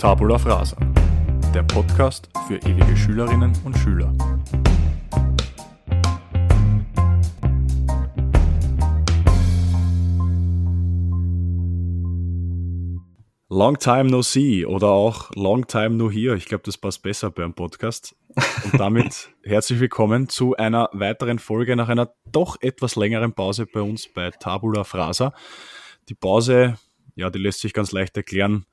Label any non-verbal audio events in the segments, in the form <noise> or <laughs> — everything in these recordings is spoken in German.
Tabula Frasa, der Podcast für ewige Schülerinnen und Schüler. Long time no see oder auch long time no here. Ich glaube, das passt besser beim Podcast. Und damit <laughs> herzlich willkommen zu einer weiteren Folge nach einer doch etwas längeren Pause bei uns bei Tabula Frasa. Die Pause, ja, die lässt sich ganz leicht erklären.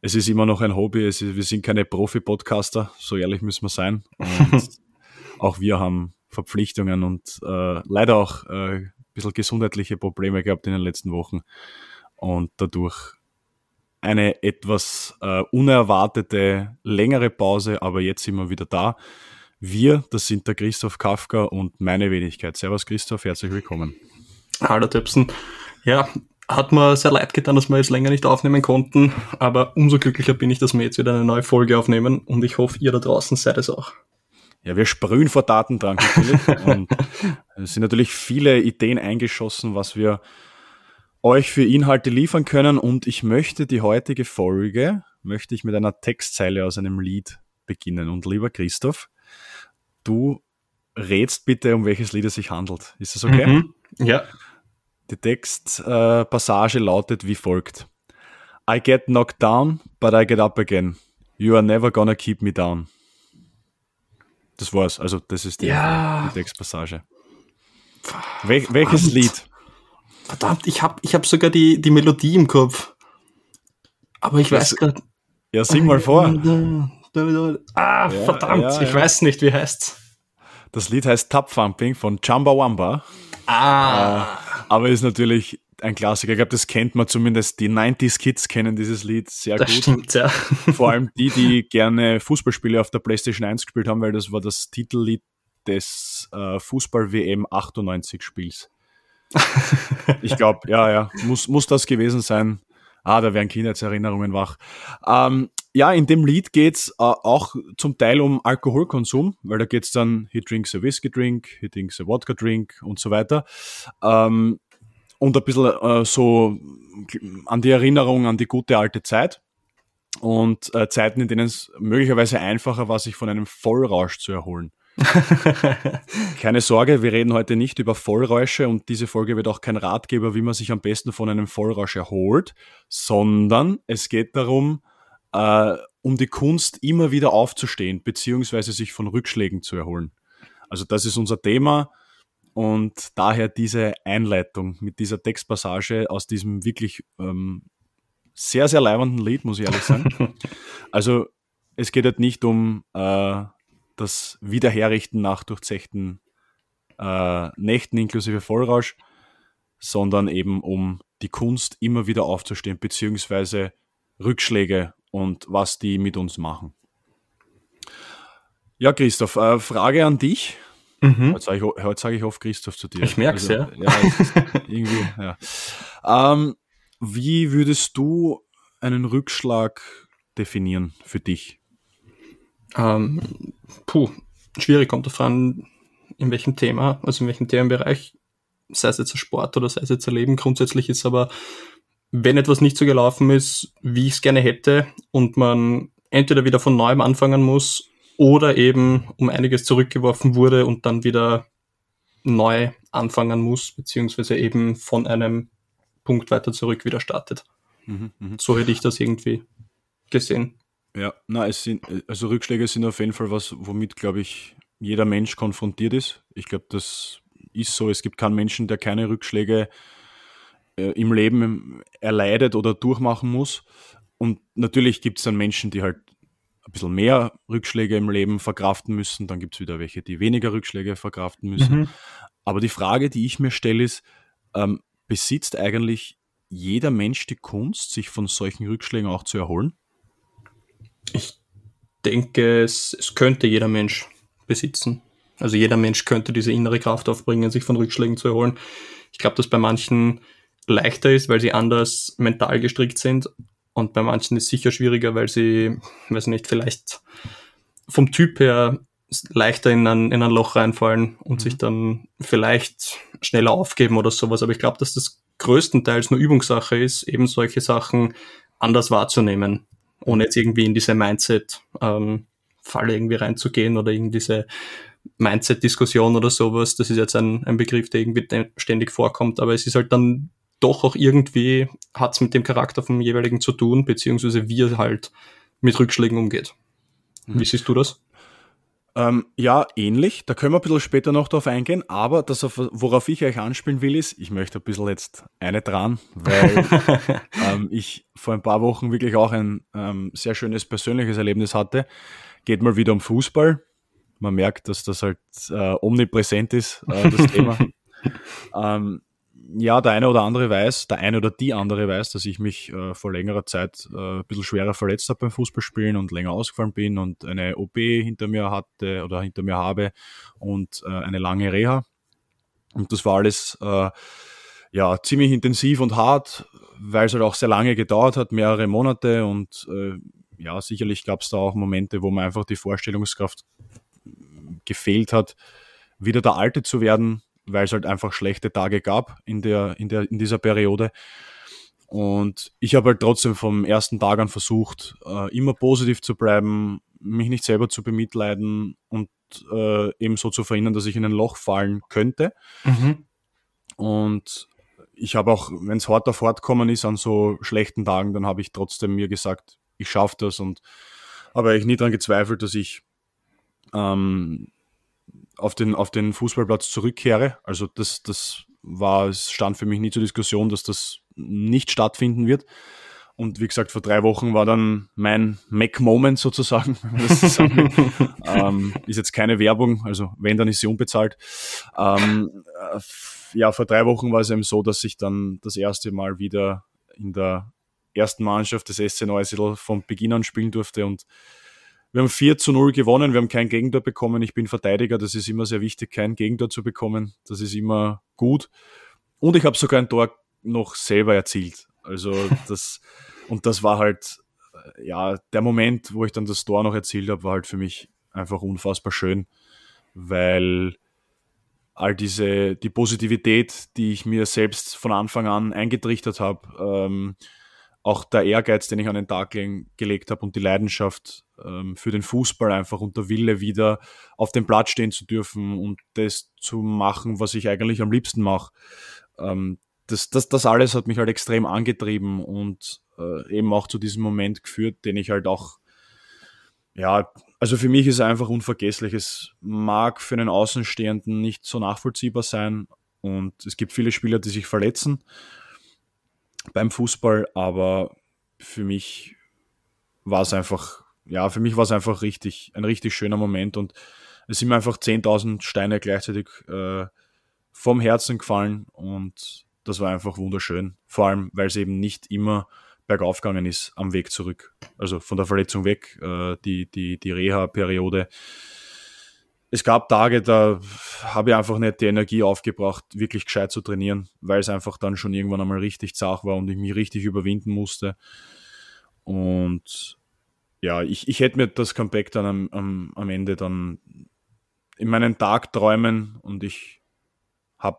Es ist immer noch ein Hobby. Ist, wir sind keine Profi-Podcaster, so ehrlich müssen wir sein. Und <laughs> auch wir haben Verpflichtungen und äh, leider auch äh, ein bisschen gesundheitliche Probleme gehabt in den letzten Wochen. Und dadurch eine etwas äh, unerwartete, längere Pause, aber jetzt sind wir wieder da. Wir, das sind der Christoph Kafka und meine Wenigkeit. Servus Christoph, herzlich willkommen. Hallo Töpsen. Ja, hat mir sehr leid getan, dass wir jetzt länger nicht aufnehmen konnten, aber umso glücklicher bin ich, dass wir jetzt wieder eine neue Folge aufnehmen und ich hoffe, ihr da draußen seid es auch. Ja, wir sprühen vor Datendrang natürlich <laughs> und es sind natürlich viele Ideen eingeschossen, was wir euch für Inhalte liefern können und ich möchte die heutige Folge, möchte ich mit einer Textzeile aus einem Lied beginnen. Und lieber Christoph, du rätst bitte, um welches Lied es sich handelt. Ist das okay? Mhm. Ja. Die Textpassage äh, lautet wie folgt. I get knocked down, but I get up again. You are never gonna keep me down. Das war's. Also, das ist die, ja. die Textpassage. Wel welches Lied? Verdammt, ich habe ich hab sogar die, die Melodie im Kopf. Aber ich weiß gerade. Ja, sing mal vor. Ah, ja, verdammt, ja, ich weiß nicht, wie heißt's. Das Lied heißt Tap Thumping von Chumbawamba. Ah. Äh, aber ist natürlich ein Klassiker. Ich glaube, das kennt man zumindest. Die 90s Kids kennen dieses Lied sehr das gut. Stimmt, ja. <laughs> Vor allem die, die <laughs> gerne Fußballspiele auf der PlayStation 1 gespielt haben, weil das war das Titellied des äh, Fußball-WM 98 Spiels <laughs> ich glaube, ja, ja, muss, muss das gewesen sein. Ah, da werden Kindheitserinnerungen wach. Ähm, ja, in dem Lied geht's äh, auch zum Teil um Alkoholkonsum, weil da geht's dann, he drinks a whiskey drink, he drinks a vodka drink und so weiter. Ähm, und ein bisschen äh, so an die Erinnerung an die gute alte Zeit und äh, Zeiten, in denen es möglicherweise einfacher war, sich von einem Vollrausch zu erholen. <laughs> Keine Sorge, wir reden heute nicht über Vollräusche und diese Folge wird auch kein Ratgeber, wie man sich am besten von einem Vollrausch erholt, sondern es geht darum, äh, um die Kunst immer wieder aufzustehen, beziehungsweise sich von Rückschlägen zu erholen. Also das ist unser Thema und daher diese Einleitung mit dieser Textpassage aus diesem wirklich ähm, sehr, sehr leibenden Lied, muss ich ehrlich sagen. <laughs> also es geht halt nicht um äh, das Wiederherrichten nach durchzechten äh, Nächten inklusive Vollrausch, sondern eben um die Kunst immer wieder aufzustehen, beziehungsweise Rückschläge und was die mit uns machen. Ja, Christoph, äh, Frage an dich. Mhm. Heute sage ich, sag ich oft Christoph zu dir. Ich merke es, also, ja. ja <laughs> irgendwie, ja. Ähm, wie würdest du einen Rückschlag definieren für dich? Ähm, puh, schwierig kommt darauf an, in welchem Thema, also in welchem Themenbereich, sei es jetzt ein Sport oder sei es jetzt ein Leben. Grundsätzlich ist aber, wenn etwas nicht so gelaufen ist, wie ich es gerne hätte und man entweder wieder von neuem anfangen muss oder eben um einiges zurückgeworfen wurde und dann wieder neu anfangen muss, beziehungsweise eben von einem Punkt weiter zurück wieder startet. Mhm, mh. So hätte ich das irgendwie gesehen. Ja, na, es sind, also Rückschläge sind auf jeden Fall was, womit, glaube ich, jeder Mensch konfrontiert ist. Ich glaube, das ist so. Es gibt keinen Menschen, der keine Rückschläge äh, im Leben erleidet oder durchmachen muss. Und natürlich gibt es dann Menschen, die halt ein bisschen mehr Rückschläge im Leben verkraften müssen. Dann gibt es wieder welche, die weniger Rückschläge verkraften müssen. Mhm. Aber die Frage, die ich mir stelle, ist, ähm, besitzt eigentlich jeder Mensch die Kunst, sich von solchen Rückschlägen auch zu erholen? Ich denke, es, es könnte jeder Mensch besitzen. Also jeder Mensch könnte diese innere Kraft aufbringen, sich von Rückschlägen zu erholen. Ich glaube, dass bei manchen leichter ist, weil sie anders mental gestrickt sind. Und bei manchen ist es sicher schwieriger, weil sie, weiß nicht, vielleicht vom Typ her leichter in ein, in ein Loch reinfallen und mhm. sich dann vielleicht schneller aufgeben oder sowas. Aber ich glaube, dass das größtenteils nur Übungssache ist, eben solche Sachen anders wahrzunehmen ohne jetzt irgendwie in diese Mindset-Falle ähm, irgendwie reinzugehen oder in diese Mindset-Diskussion oder sowas. Das ist jetzt ein, ein Begriff, der irgendwie ständig vorkommt, aber es ist halt dann doch auch irgendwie, hat es mit dem Charakter vom jeweiligen zu tun, beziehungsweise wie er halt mit Rückschlägen umgeht. Wie mhm. siehst du das? Ähm, ja, ähnlich. Da können wir ein bisschen später noch drauf eingehen. Aber das, worauf ich euch anspielen will, ist, ich möchte ein bisschen jetzt eine dran, weil <laughs> ähm, ich vor ein paar Wochen wirklich auch ein ähm, sehr schönes persönliches Erlebnis hatte. Geht mal wieder um Fußball. Man merkt, dass das halt äh, omnipräsent ist, äh, das Thema. <laughs> ja, der eine oder andere weiß, der eine oder die andere weiß, dass ich mich äh, vor längerer Zeit äh, ein bisschen schwerer verletzt habe beim Fußballspielen und länger ausgefallen bin und eine OP hinter mir hatte oder hinter mir habe und äh, eine lange Reha. Und das war alles äh, ja ziemlich intensiv und hart, weil es halt auch sehr lange gedauert hat, mehrere Monate und äh, ja, sicherlich gab es da auch Momente, wo mir einfach die Vorstellungskraft gefehlt hat, wieder der Alte zu werden, weil es halt einfach schlechte Tage gab in, der, in, der, in dieser Periode. Und ich habe halt trotzdem vom ersten Tag an versucht, äh, immer positiv zu bleiben, mich nicht selber zu bemitleiden und äh, eben so zu verhindern, dass ich in ein Loch fallen könnte. Mhm. Und ich habe auch, wenn es hart auf hart kommen ist an so schlechten Tagen, dann habe ich trotzdem mir gesagt, ich schaffe das und habe eigentlich nie daran gezweifelt, dass ich ähm, auf den, auf den Fußballplatz zurückkehre. Also das, das war, es stand für mich nie zur Diskussion, dass das nicht stattfinden wird. Und wie gesagt, vor drei Wochen war dann mein Mac-Moment sozusagen. <laughs> ähm, ist jetzt keine Werbung, also wenn, dann ist sie unbezahlt. Ähm, äh, ja, vor drei Wochen war es eben so, dass ich dann das erste Mal wieder in der ersten Mannschaft des SC Neusiedl von Beginn an spielen durfte und wir haben 4 zu 0 gewonnen, wir haben kein Gegentor bekommen. Ich bin Verteidiger, das ist immer sehr wichtig, kein Gegentor zu bekommen. Das ist immer gut. Und ich habe sogar ein Tor noch selber erzielt. Also <laughs> das, und das war halt, ja, der Moment, wo ich dann das Tor noch erzielt habe, war halt für mich einfach unfassbar schön, weil all diese, die Positivität, die ich mir selbst von Anfang an eingetrichtert habe, ähm, auch der Ehrgeiz, den ich an den Tag gelegt habe und die Leidenschaft ähm, für den Fußball einfach und der Wille wieder auf dem Platz stehen zu dürfen und das zu machen, was ich eigentlich am liebsten mache. Ähm, das, das, das alles hat mich halt extrem angetrieben und äh, eben auch zu diesem Moment geführt, den ich halt auch, ja, also für mich ist es einfach unvergesslich. Es mag für einen Außenstehenden nicht so nachvollziehbar sein und es gibt viele Spieler, die sich verletzen beim Fußball, aber für mich war es einfach, ja, für mich war es einfach richtig, ein richtig schöner Moment und es sind mir einfach 10.000 Steine gleichzeitig äh, vom Herzen gefallen und das war einfach wunderschön. Vor allem, weil es eben nicht immer bergauf gegangen ist am Weg zurück. Also von der Verletzung weg, äh, die, die, die Reha-Periode es gab Tage, da habe ich einfach nicht die Energie aufgebracht, wirklich gescheit zu trainieren, weil es einfach dann schon irgendwann einmal richtig zart war und ich mich richtig überwinden musste. Und ja, ich, ich hätte mir das Comeback dann am, am, am Ende dann in meinen Tagträumen und ich habe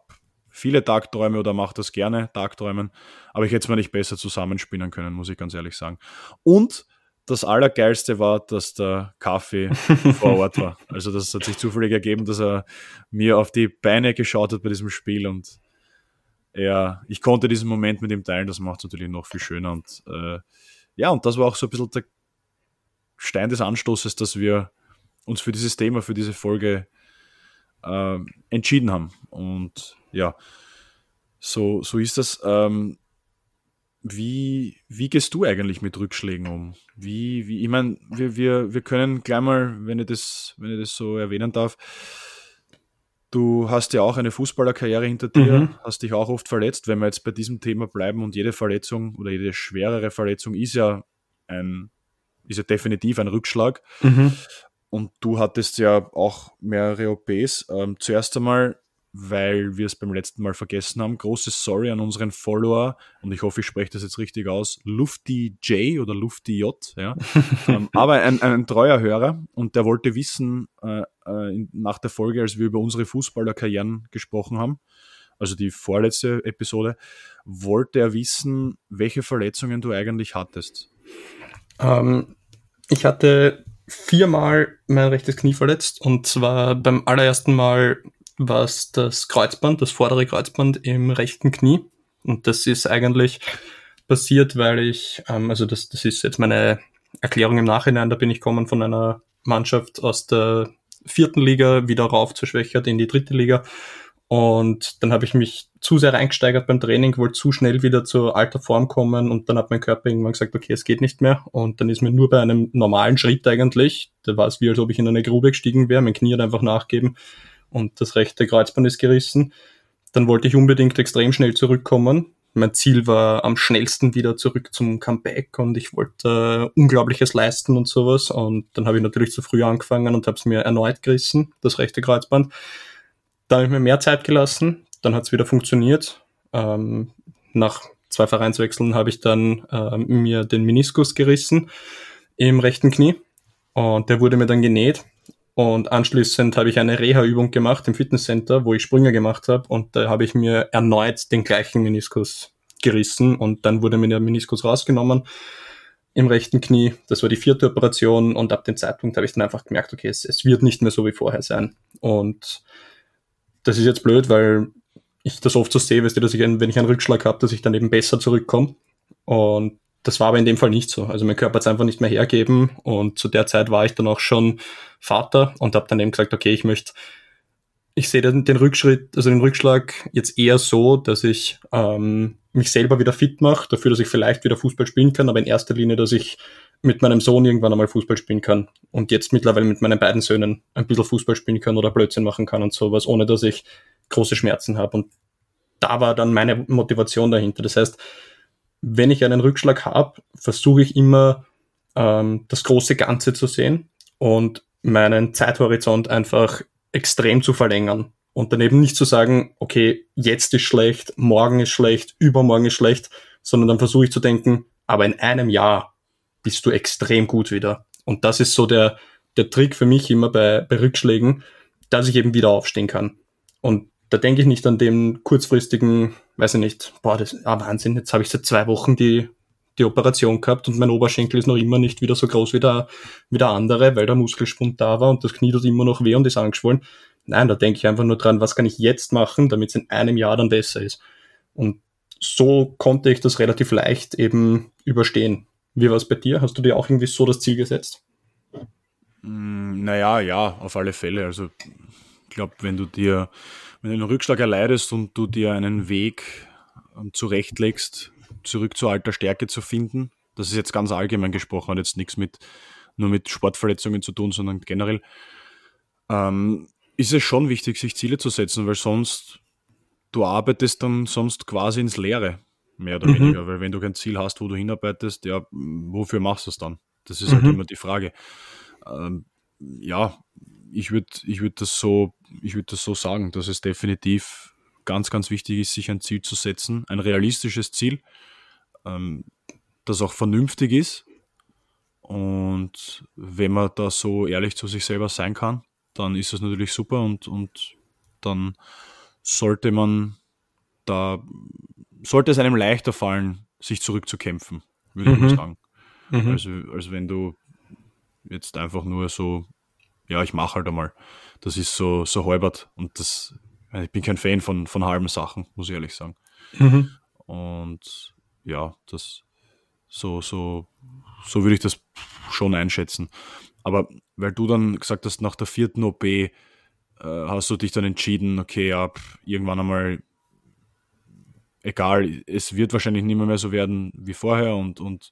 viele Tagträume oder mache das gerne, Tagträumen, aber ich hätte es mir nicht besser zusammenspinnen können, muss ich ganz ehrlich sagen. Und das Allergeilste war, dass der Kaffee <laughs> vor Ort war. Also das hat sich zufällig ergeben, dass er mir auf die Beine geschaut hat bei diesem Spiel und er, ich konnte diesen Moment mit ihm teilen, das macht es natürlich noch viel schöner. Und äh, ja, und das war auch so ein bisschen der Stein des Anstoßes, dass wir uns für dieses Thema, für diese Folge äh, entschieden haben. Und ja, so, so ist das. Ähm, wie, wie gehst du eigentlich mit Rückschlägen um? Wie, wie, ich meine, wir, wir, wir können gleich mal, wenn ich, das, wenn ich das so erwähnen darf, du hast ja auch eine Fußballerkarriere hinter dir, mhm. hast dich auch oft verletzt. Wenn wir jetzt bei diesem Thema bleiben und jede Verletzung oder jede schwerere Verletzung ist ja ein, ist ja definitiv ein Rückschlag. Mhm. Und du hattest ja auch mehrere OPs. Ähm, zuerst einmal, weil wir es beim letzten Mal vergessen haben. Großes Sorry an unseren Follower und ich hoffe, ich spreche das jetzt richtig aus. Lufti J oder Lufti J, ja. <laughs> ähm, aber ein, ein, treuer Hörer und der wollte wissen, äh, äh, nach der Folge, als wir über unsere Fußballerkarrieren gesprochen haben, also die vorletzte Episode, wollte er wissen, welche Verletzungen du eigentlich hattest. Ähm, ich hatte viermal mein rechtes Knie verletzt und zwar beim allerersten Mal war es das Kreuzband, das vordere Kreuzband im rechten Knie. Und das ist eigentlich passiert, weil ich, ähm, also das, das ist jetzt meine Erklärung im Nachhinein, da bin ich kommen von einer Mannschaft aus der vierten Liga wieder rauf zur Schwächert in die dritte Liga. Und dann habe ich mich zu sehr reingesteigert beim Training, wollte zu schnell wieder zur alter Form kommen. Und dann hat mein Körper irgendwann gesagt, okay, es geht nicht mehr. Und dann ist mir nur bei einem normalen Schritt eigentlich, da war es wie, als ob ich in eine Grube gestiegen wäre, mein Knie hat einfach nachgeben und das rechte Kreuzband ist gerissen. Dann wollte ich unbedingt extrem schnell zurückkommen. Mein Ziel war am schnellsten wieder zurück zum Comeback und ich wollte äh, Unglaubliches leisten und sowas. Und dann habe ich natürlich zu früh angefangen und habe es mir erneut gerissen, das rechte Kreuzband da habe ich mir mehr Zeit gelassen, dann hat es wieder funktioniert. Ähm, nach zwei Vereinswechseln habe ich dann äh, mir den Meniskus gerissen im rechten Knie und der wurde mir dann genäht. Und anschließend habe ich eine Reha-Übung gemacht im Fitnesscenter, wo ich Sprünge gemacht habe und da habe ich mir erneut den gleichen Meniskus gerissen und dann wurde mir der Meniskus rausgenommen im rechten Knie. Das war die vierte Operation und ab dem Zeitpunkt habe ich dann einfach gemerkt, okay, es, es wird nicht mehr so wie vorher sein. Und das ist jetzt blöd, weil ich das oft so sehe, weißt du, dass ich, wenn ich einen Rückschlag habe, dass ich dann eben besser zurückkomme. Und das war aber in dem Fall nicht so. Also mein Körper hat es einfach nicht mehr hergeben und zu der Zeit war ich dann auch schon Vater und habe dann eben gesagt, okay, ich möchte, ich sehe den, den Rückschritt, also den Rückschlag jetzt eher so, dass ich ähm, mich selber wieder fit mache, dafür, dass ich vielleicht wieder Fußball spielen kann, aber in erster Linie, dass ich mit meinem Sohn irgendwann einmal Fußball spielen kann und jetzt mittlerweile mit meinen beiden Söhnen ein bisschen Fußball spielen kann oder Blödsinn machen kann und sowas, ohne dass ich große Schmerzen habe. Und da war dann meine Motivation dahinter. Das heißt, wenn ich einen Rückschlag habe, versuche ich immer ähm, das große Ganze zu sehen und meinen Zeithorizont einfach extrem zu verlängern. Und daneben nicht zu sagen, okay, jetzt ist schlecht, morgen ist schlecht, übermorgen ist schlecht, sondern dann versuche ich zu denken, aber in einem Jahr bist du extrem gut wieder. Und das ist so der, der Trick für mich immer bei, bei Rückschlägen, dass ich eben wieder aufstehen kann. Und da denke ich nicht an den kurzfristigen, weiß ich nicht, boah, das ah Wahnsinn, jetzt habe ich seit zwei Wochen die, die Operation gehabt und mein Oberschenkel ist noch immer nicht wieder so groß wie der, wie der andere, weil der Muskelspund da war und das Knie tut immer noch weh und ist angeschwollen. Nein, da denke ich einfach nur dran, was kann ich jetzt machen, damit es in einem Jahr dann besser ist. Und so konnte ich das relativ leicht eben überstehen. Wie war es bei dir? Hast du dir auch irgendwie so das Ziel gesetzt? Mm, naja, ja, auf alle Fälle. Also ich glaube, wenn du dir, wenn du einen Rückschlag erleidest und du dir einen Weg ähm, zurechtlegst, zurück zur alter Stärke zu finden, das ist jetzt ganz allgemein gesprochen, hat jetzt nichts mit nur mit Sportverletzungen zu tun, sondern generell, ähm, ist es schon wichtig, sich Ziele zu setzen, weil sonst du arbeitest dann sonst quasi ins Leere mehr oder mhm. weniger. Weil wenn du kein Ziel hast, wo du hinarbeitest, ja, wofür machst du es dann? Das ist halt mhm. halt immer die Frage. Ähm, ja, ich würde ich würd das, so, würd das so sagen, dass es definitiv ganz, ganz wichtig ist, sich ein Ziel zu setzen, ein realistisches Ziel, ähm, das auch vernünftig ist. Und wenn man da so ehrlich zu sich selber sein kann, dann ist das natürlich super und, und dann sollte man da sollte es einem leichter fallen, sich zurückzukämpfen, würde mhm. ich sagen. Mhm. Also, als wenn du jetzt einfach nur so, ja, ich mache halt einmal. Das ist so, so halbert und das, ich bin kein Fan von, von halben Sachen, muss ich ehrlich sagen. Mhm. Und ja, das, so, so, so würde ich das schon einschätzen. Aber weil du dann gesagt hast, nach der vierten OP äh, hast du dich dann entschieden, okay, ja, irgendwann einmal egal, es wird wahrscheinlich nicht mehr, mehr so werden wie vorher und, und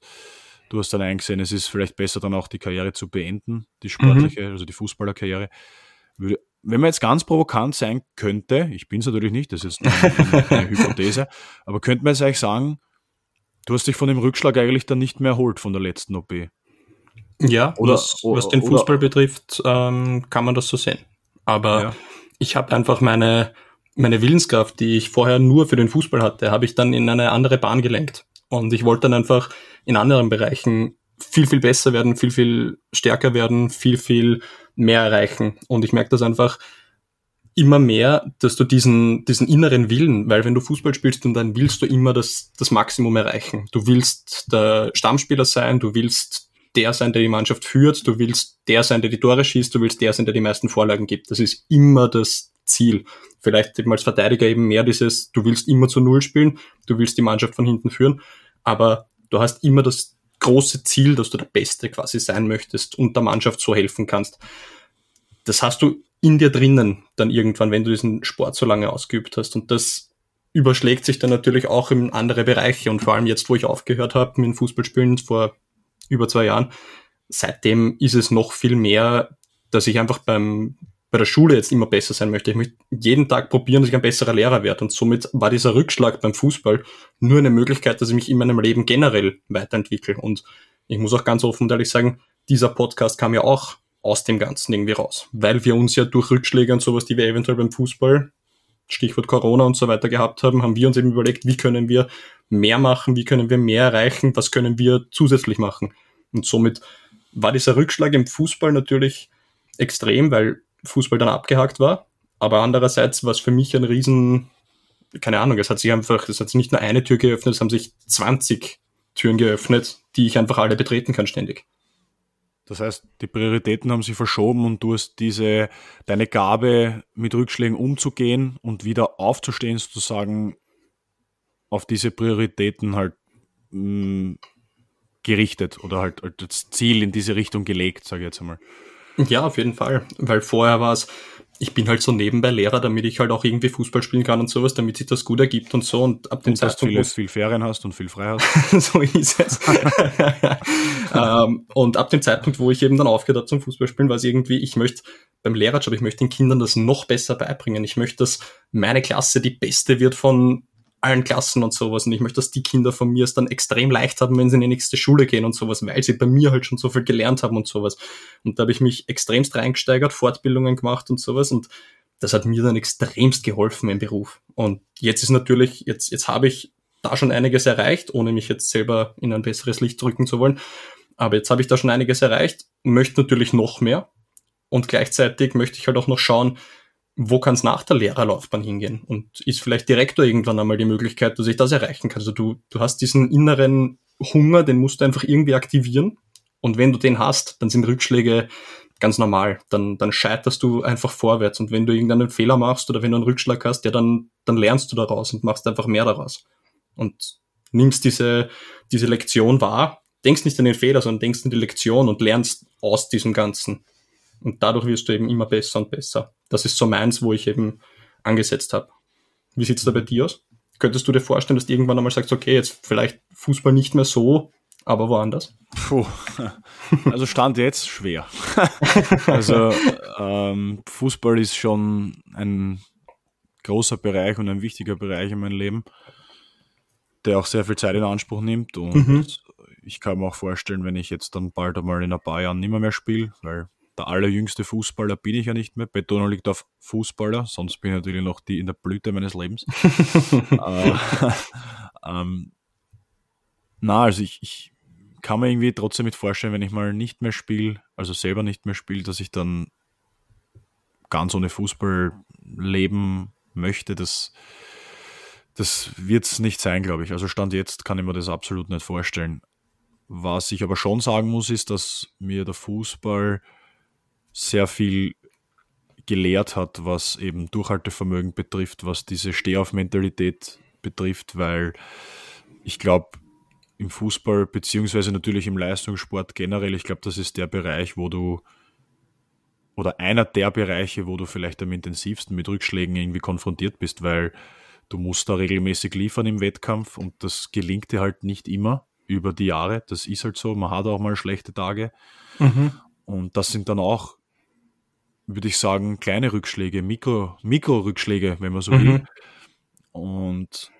du hast dann eingesehen, es ist vielleicht besser dann auch die Karriere zu beenden, die sportliche, mhm. also die Fußballerkarriere. Wenn man jetzt ganz provokant sein könnte, ich bin es natürlich nicht, das ist jetzt eine Hypothese, aber könnte man jetzt eigentlich sagen, du hast dich von dem Rückschlag eigentlich dann nicht mehr erholt von der letzten OP. Ja, oder, was, was den Fußball oder, betrifft, ähm, kann man das so sehen. Aber ja. ich habe einfach meine, meine Willenskraft, die ich vorher nur für den Fußball hatte, habe ich dann in eine andere Bahn gelenkt. Und ich wollte dann einfach in anderen Bereichen viel, viel besser werden, viel, viel stärker werden, viel, viel mehr erreichen. Und ich merke das einfach immer mehr, dass du diesen, diesen inneren Willen, weil wenn du Fußball spielst, und dann willst du immer das, das Maximum erreichen. Du willst der Stammspieler sein, du willst der sein, der die Mannschaft führt, du willst der sein, der die Tore schießt, du willst der sein, der die meisten Vorlagen gibt. Das ist immer das Ziel. Vielleicht eben als Verteidiger eben mehr dieses, du willst immer zu Null spielen, du willst die Mannschaft von hinten führen, aber du hast immer das große Ziel, dass du der Beste quasi sein möchtest und der Mannschaft so helfen kannst. Das hast du in dir drinnen dann irgendwann, wenn du diesen Sport so lange ausgeübt hast. Und das überschlägt sich dann natürlich auch in andere Bereiche. Und vor allem jetzt, wo ich aufgehört habe mit Fußballspielen vor über zwei Jahren, seitdem ist es noch viel mehr, dass ich einfach beim, bei der Schule jetzt immer besser sein möchte. Ich möchte jeden Tag probieren, dass ich ein besserer Lehrer werde. Und somit war dieser Rückschlag beim Fußball nur eine Möglichkeit, dass ich mich in meinem Leben generell weiterentwickle. Und ich muss auch ganz offen und ehrlich sagen, dieser Podcast kam ja auch aus dem Ganzen irgendwie raus. Weil wir uns ja durch Rückschläge und sowas, die wir eventuell beim Fußball, Stichwort Corona und so weiter gehabt haben, haben wir uns eben überlegt, wie können wir mehr machen, wie können wir mehr erreichen, was können wir zusätzlich machen. Und somit war dieser Rückschlag im Fußball natürlich extrem, weil Fußball dann abgehakt war. Aber andererseits war es für mich ein riesen, keine Ahnung, es hat sich einfach, es hat sich nicht nur eine Tür geöffnet, es haben sich 20 Türen geöffnet, die ich einfach alle betreten kann ständig. Das heißt, die Prioritäten haben sich verschoben und du hast diese, deine Gabe, mit Rückschlägen umzugehen und wieder aufzustehen, sozusagen auf diese Prioritäten halt mh, mm, gerichtet oder halt, halt das Ziel in diese Richtung gelegt, sage ich jetzt einmal. Ja, auf jeden Fall. Weil vorher war es, ich bin halt so nebenbei Lehrer, damit ich halt auch irgendwie Fußball spielen kann und sowas, damit sich das gut ergibt und so. Und ab dem und Zeitpunkt. Dass du viel Ferien hast und viel frei hast. <laughs> so ist es. <laughs> ähm, und ab dem Zeitpunkt, wo ich eben dann aufgehört habe zum Fußballspielen, war es irgendwie, ich möchte beim Lehrerjob, ich möchte den Kindern das noch besser beibringen. Ich möchte, dass meine Klasse die beste wird von allen Klassen und sowas. Und ich möchte, dass die Kinder von mir es dann extrem leicht haben, wenn sie in die nächste Schule gehen und sowas, weil sie bei mir halt schon so viel gelernt haben und sowas. Und da habe ich mich extremst reingesteigert, Fortbildungen gemacht und sowas. Und das hat mir dann extremst geholfen im Beruf. Und jetzt ist natürlich, jetzt, jetzt habe ich da schon einiges erreicht, ohne mich jetzt selber in ein besseres Licht drücken zu wollen. Aber jetzt habe ich da schon einiges erreicht, möchte natürlich noch mehr. Und gleichzeitig möchte ich halt auch noch schauen, wo kann es nach der Lehrerlaufbahn hingehen? Und ist vielleicht Direktor irgendwann einmal die Möglichkeit, dass ich das erreichen kann? Also du, du hast diesen inneren Hunger, den musst du einfach irgendwie aktivieren. Und wenn du den hast, dann sind Rückschläge ganz normal. Dann, dann scheiterst du einfach vorwärts. Und wenn du irgendeinen Fehler machst oder wenn du einen Rückschlag hast, ja, dann, dann lernst du daraus und machst einfach mehr daraus. Und nimmst diese, diese Lektion wahr, denkst nicht an den Fehler, sondern denkst an die Lektion und lernst aus diesem Ganzen. Und dadurch wirst du eben immer besser und besser. Das ist so meins, wo ich eben angesetzt habe. Wie sieht's da bei dir aus? Könntest du dir vorstellen, dass du irgendwann einmal sagst, okay, jetzt vielleicht Fußball nicht mehr so, aber woanders? Puh. <laughs> Also Stand jetzt schwer. <laughs> also ähm, Fußball ist schon ein großer Bereich und ein wichtiger Bereich in meinem Leben, der auch sehr viel Zeit in Anspruch nimmt. Und mhm. ich kann mir auch vorstellen, wenn ich jetzt dann bald einmal in ein paar Jahren nicht mehr, mehr spiele, weil der allerjüngste Fußballer bin ich ja nicht mehr. Betonung liegt auf Fußballer, sonst bin ich natürlich noch die in der Blüte meines Lebens. <laughs> äh, ähm, na, also ich, ich kann mir irgendwie trotzdem mit vorstellen, wenn ich mal nicht mehr spiele, also selber nicht mehr spiele, dass ich dann ganz ohne Fußball leben möchte. Das, das wird es nicht sein, glaube ich. Also Stand jetzt kann ich mir das absolut nicht vorstellen. Was ich aber schon sagen muss, ist, dass mir der Fußball sehr viel gelehrt hat, was eben Durchhaltevermögen betrifft, was diese Stehauf-Mentalität betrifft, weil ich glaube, im Fußball beziehungsweise natürlich im Leistungssport generell, ich glaube, das ist der Bereich, wo du oder einer der Bereiche, wo du vielleicht am intensivsten mit Rückschlägen irgendwie konfrontiert bist, weil du musst da regelmäßig liefern im Wettkampf und das gelingt dir halt nicht immer über die Jahre. Das ist halt so. Man hat auch mal schlechte Tage. Mhm. Und das sind dann auch würde ich sagen, kleine Rückschläge, Mikro, Mikro-Rückschläge, wenn man so will. Mhm. Und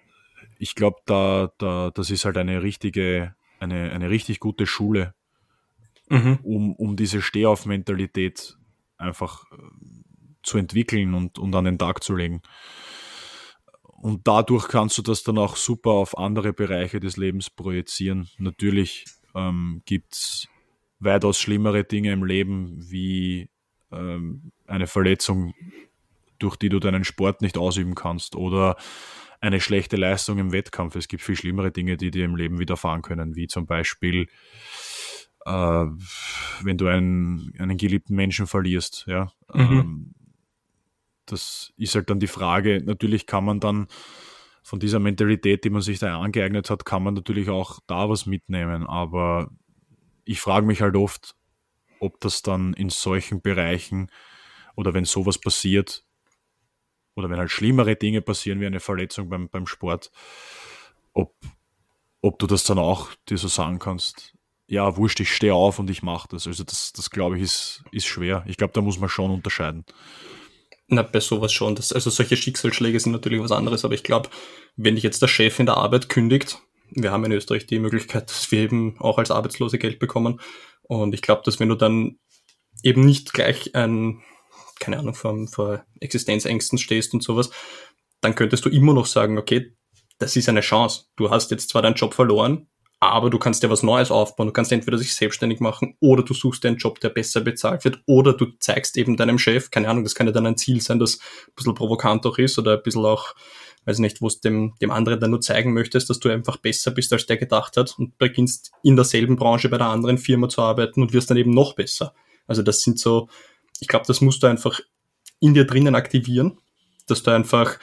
ich glaube, da, da, das ist halt eine richtige, eine, eine richtig gute Schule, mhm. um, um diese Stehauf-Mentalität einfach äh, zu entwickeln und, und an den Tag zu legen. Und dadurch kannst du das dann auch super auf andere Bereiche des Lebens projizieren. Natürlich ähm, gibt es weitaus schlimmere Dinge im Leben wie eine Verletzung, durch die du deinen Sport nicht ausüben kannst oder eine schlechte Leistung im Wettkampf. Es gibt viel schlimmere Dinge, die dir im Leben widerfahren können, wie zum Beispiel äh, wenn du einen, einen geliebten Menschen verlierst, ja. Mhm. Ähm, das ist halt dann die Frage, natürlich kann man dann von dieser Mentalität, die man sich da angeeignet hat, kann man natürlich auch da was mitnehmen. Aber ich frage mich halt oft, ob das dann in solchen Bereichen oder wenn sowas passiert oder wenn halt schlimmere Dinge passieren wie eine Verletzung beim, beim Sport, ob, ob du das dann auch dir so sagen kannst, ja, wurscht, ich stehe auf und ich mache das. Also das, das glaube ich, ist, ist schwer. Ich glaube, da muss man schon unterscheiden. Na, bei sowas schon. Das, also solche Schicksalsschläge sind natürlich was anderes, aber ich glaube, wenn dich jetzt der Chef in der Arbeit kündigt, wir haben in Österreich die Möglichkeit, dass wir eben auch als Arbeitslose Geld bekommen. Und ich glaube, dass wenn du dann eben nicht gleich ein, keine Ahnung, vor, vor Existenzängsten stehst und sowas, dann könntest du immer noch sagen, okay, das ist eine Chance. Du hast jetzt zwar deinen Job verloren, aber du kannst dir was Neues aufbauen. Du kannst entweder sich selbstständig machen oder du suchst dir einen Job, der besser bezahlt wird oder du zeigst eben deinem Chef, keine Ahnung, das kann ja dann ein Ziel sein, das ein bisschen provokant auch ist oder ein bisschen auch, weiß nicht, wo es dem, dem anderen dann nur zeigen möchtest, dass du einfach besser bist, als der gedacht hat und beginnst in derselben Branche bei der anderen Firma zu arbeiten und wirst dann eben noch besser. Also das sind so, ich glaube, das musst du einfach in dir drinnen aktivieren, dass du einfach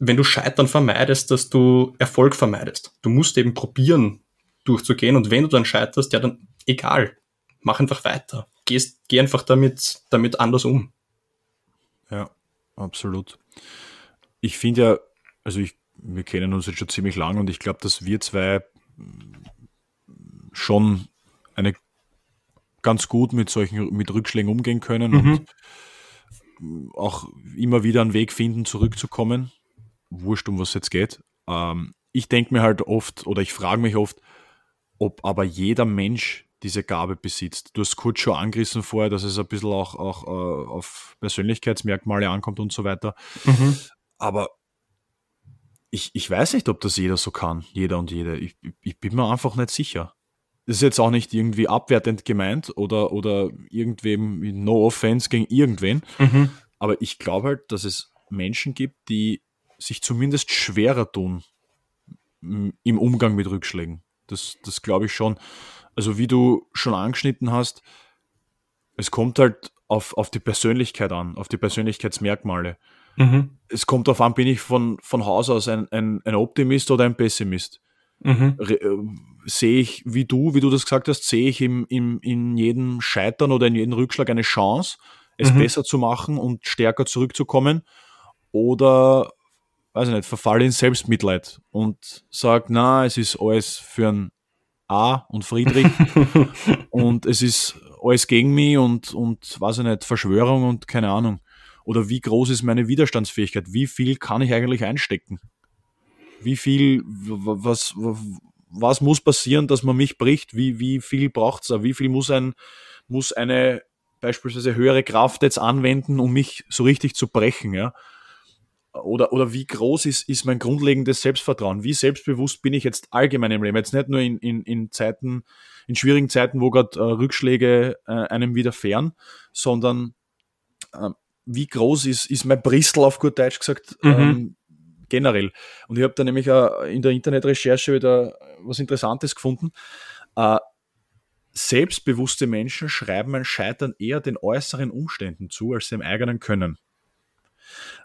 wenn du Scheitern vermeidest, dass du Erfolg vermeidest. Du musst eben probieren, durchzugehen und wenn du dann scheiterst, ja dann egal, mach einfach weiter. Gehst, geh einfach damit, damit anders um. Ja, absolut. Ich finde ja, also ich, wir kennen uns jetzt schon ziemlich lang und ich glaube, dass wir zwei schon eine ganz gut mit solchen, mit Rückschlägen umgehen können mhm. und auch immer wieder einen Weg finden, zurückzukommen wurscht, um was jetzt geht. Ähm, ich denke mir halt oft oder ich frage mich oft, ob aber jeder Mensch diese Gabe besitzt. Du hast kurz schon angerissen vorher, dass es ein bisschen auch, auch äh, auf Persönlichkeitsmerkmale ankommt und so weiter. Mhm. Aber ich, ich weiß nicht, ob das jeder so kann, jeder und jede. Ich, ich bin mir einfach nicht sicher. Das ist jetzt auch nicht irgendwie abwertend gemeint oder, oder irgendwem, no offense gegen irgendwen. Mhm. Aber ich glaube halt, dass es Menschen gibt, die sich zumindest schwerer tun im Umgang mit Rückschlägen. Das, das glaube ich schon. Also wie du schon angeschnitten hast, es kommt halt auf, auf die Persönlichkeit an, auf die Persönlichkeitsmerkmale. Mhm. Es kommt darauf an, bin ich von, von Haus aus ein, ein, ein Optimist oder ein Pessimist. Mhm. Äh, sehe ich, wie du, wie du das gesagt hast, sehe ich im, im, in jedem Scheitern oder in jedem Rückschlag eine Chance, es mhm. besser zu machen und stärker zurückzukommen? Oder weiß ich nicht, verfalle in Selbstmitleid und sage, na, es ist alles für ein A und Friedrich <laughs> und es ist alles gegen mich und, und, weiß ich nicht, Verschwörung und keine Ahnung. Oder wie groß ist meine Widerstandsfähigkeit? Wie viel kann ich eigentlich einstecken? Wie viel, was, was muss passieren, dass man mich bricht? Wie, wie viel braucht es? Wie viel muss ein, muss eine beispielsweise höhere Kraft jetzt anwenden, um mich so richtig zu brechen, ja? oder, oder wie groß ist, ist mein grundlegendes Selbstvertrauen? Wie selbstbewusst bin ich jetzt allgemein im Leben? Jetzt nicht nur in, in, in Zeiten, in schwierigen Zeiten, wo gerade äh, Rückschläge äh, einem widerfahren, sondern äh, wie groß ist, ist mein Bristol auf gut Deutsch gesagt mhm. ähm, generell? Und ich habe da nämlich in der Internetrecherche wieder was Interessantes gefunden. Äh, selbstbewusste Menschen schreiben ein Scheitern eher den äußeren Umständen zu als dem eigenen Können.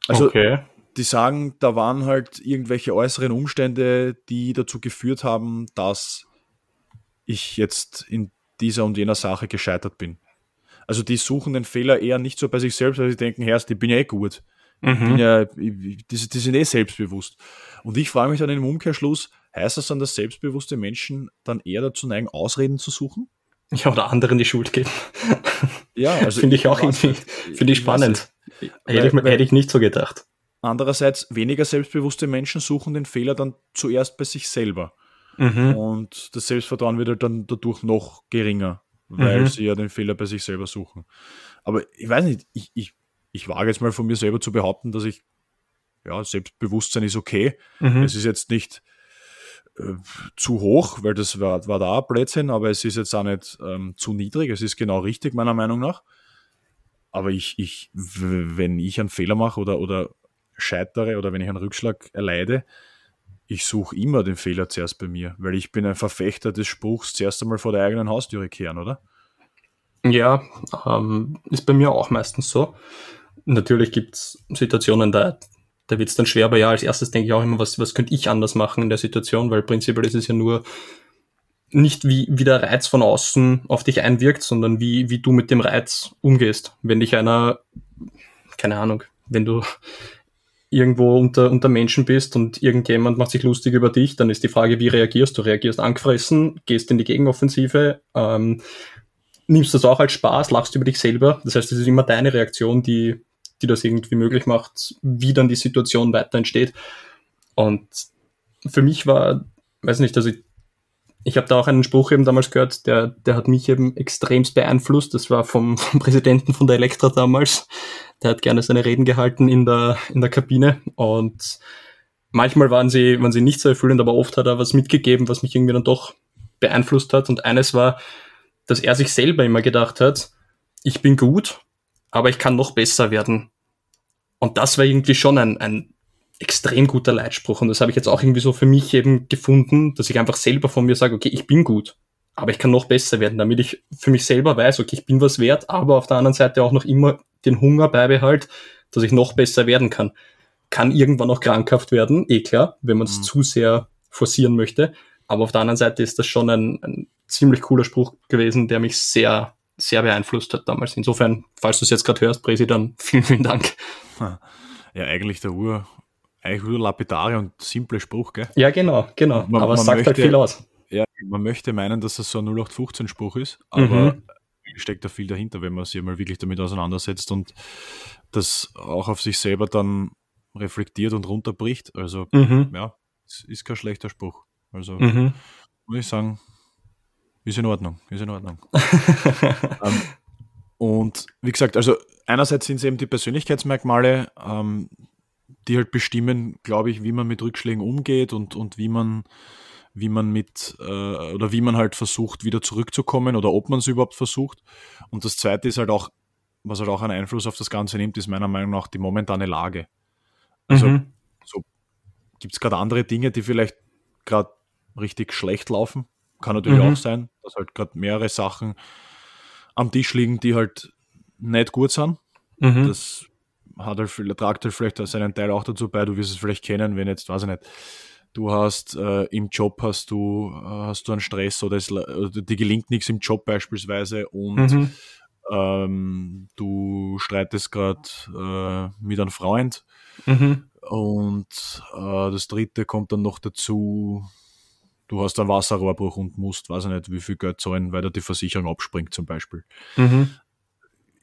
Also okay die sagen, da waren halt irgendwelche äußeren Umstände, die dazu geführt haben, dass ich jetzt in dieser und jener Sache gescheitert bin. Also die suchen den Fehler eher nicht so bei sich selbst, weil sie denken, Herrst, ich bin ja eh gut. Mhm. Ja, die, die sind eh selbstbewusst. Und ich frage mich dann im Umkehrschluss, heißt das dann, dass selbstbewusste Menschen dann eher dazu neigen, Ausreden zu suchen? Ja, oder anderen die Schuld geben. <laughs> Ja, also finde ich auch irgendwie, finde ich spannend. Hätte ich, hätte ich nicht so gedacht. Andererseits, weniger selbstbewusste Menschen suchen den Fehler dann zuerst bei sich selber. Mhm. Und das Selbstvertrauen wird halt dann dadurch noch geringer, weil mhm. sie ja den Fehler bei sich selber suchen. Aber ich weiß nicht, ich, ich, ich wage jetzt mal von mir selber zu behaupten, dass ich, ja, Selbstbewusstsein ist okay. Mhm. Es ist jetzt nicht äh, zu hoch, weil das war, war da Blödsinn, aber es ist jetzt auch nicht ähm, zu niedrig. Es ist genau richtig, meiner Meinung nach. Aber ich, ich, wenn ich einen Fehler mache oder, oder scheitere oder wenn ich einen Rückschlag erleide, ich suche immer den Fehler zuerst bei mir, weil ich bin ein Verfechter des Spruchs, zuerst einmal vor der eigenen Haustüre kehren, oder? Ja, ähm, ist bei mir auch meistens so. Natürlich gibt es Situationen, da, da wird es dann schwer, aber ja, als erstes denke ich auch immer, was, was könnte ich anders machen in der Situation, weil prinzipiell ist es ja nur nicht wie, wie der Reiz von außen auf dich einwirkt, sondern wie, wie du mit dem Reiz umgehst. Wenn dich einer, keine Ahnung, wenn du irgendwo unter, unter Menschen bist und irgendjemand macht sich lustig über dich, dann ist die Frage, wie reagierst du? Reagierst angefressen, gehst in die Gegenoffensive, ähm, nimmst das auch als Spaß, lachst über dich selber. Das heißt, es ist immer deine Reaktion, die, die das irgendwie möglich macht, wie dann die Situation weiter entsteht. Und für mich war, weiß nicht, also ich, ich habe da auch einen Spruch eben damals gehört, der, der hat mich eben extremst beeinflusst. Das war vom, <laughs> vom Präsidenten von der Elektra damals. Der hat gerne seine Reden gehalten in der, in der Kabine und manchmal waren sie, waren sie nicht so erfüllend, aber oft hat er was mitgegeben, was mich irgendwie dann doch beeinflusst hat. Und eines war, dass er sich selber immer gedacht hat, ich bin gut, aber ich kann noch besser werden. Und das war irgendwie schon ein, ein extrem guter Leitspruch. Und das habe ich jetzt auch irgendwie so für mich eben gefunden, dass ich einfach selber von mir sage, okay, ich bin gut, aber ich kann noch besser werden, damit ich für mich selber weiß, okay, ich bin was wert, aber auf der anderen Seite auch noch immer den Hunger beibehalt, dass ich noch besser werden kann. Kann irgendwann auch krankhaft werden, eh klar, wenn man es mhm. zu sehr forcieren möchte. Aber auf der anderen Seite ist das schon ein, ein ziemlich cooler Spruch gewesen, der mich sehr, sehr beeinflusst hat damals. Insofern, falls du es jetzt gerade hörst, Präsi, dann <laughs> vielen, vielen Dank. Ja, eigentlich der Ur, eigentlich nur lapidare und simple Spruch, gell? Ja, genau, genau. Man, aber es sagt halt möchte, halt viel aus. Ja, man möchte meinen, dass das so ein 0815-Spruch ist, aber mhm. steckt da viel dahinter, wenn man sich mal wirklich damit auseinandersetzt und das auch auf sich selber dann reflektiert und runterbricht. Also, mhm. ja, es ist kein schlechter Spruch. Also, mhm. muss ich sagen, ist in Ordnung, ist in Ordnung. <laughs> ähm, und wie gesagt, also einerseits sind es eben die Persönlichkeitsmerkmale, ähm, die halt bestimmen, glaube ich, wie man mit Rückschlägen umgeht und, und wie man wie man mit äh, oder wie man halt versucht, wieder zurückzukommen oder ob man es überhaupt versucht. Und das zweite ist halt auch, was halt auch einen Einfluss auf das Ganze nimmt, ist meiner Meinung nach die momentane Lage. Also mhm. so gibt es gerade andere Dinge, die vielleicht gerade richtig schlecht laufen. Kann natürlich mhm. auch sein, dass halt gerade mehrere Sachen am Tisch liegen, die halt nicht gut sind. Mhm. Das hat halt, tragt halt vielleicht seinen Teil auch dazu bei. Du wirst es vielleicht kennen, wenn jetzt, weiß ich nicht, du hast äh, im Job hast du, äh, hast du einen Stress oder es, dir gelingt nichts im Job beispielsweise und mhm. ähm, du streitest gerade äh, mit einem Freund mhm. und äh, das dritte kommt dann noch dazu, du hast einen Wasserrohrbruch und musst, weiß ich nicht, wie viel Geld zahlen, weil da die Versicherung abspringt zum Beispiel. Mhm.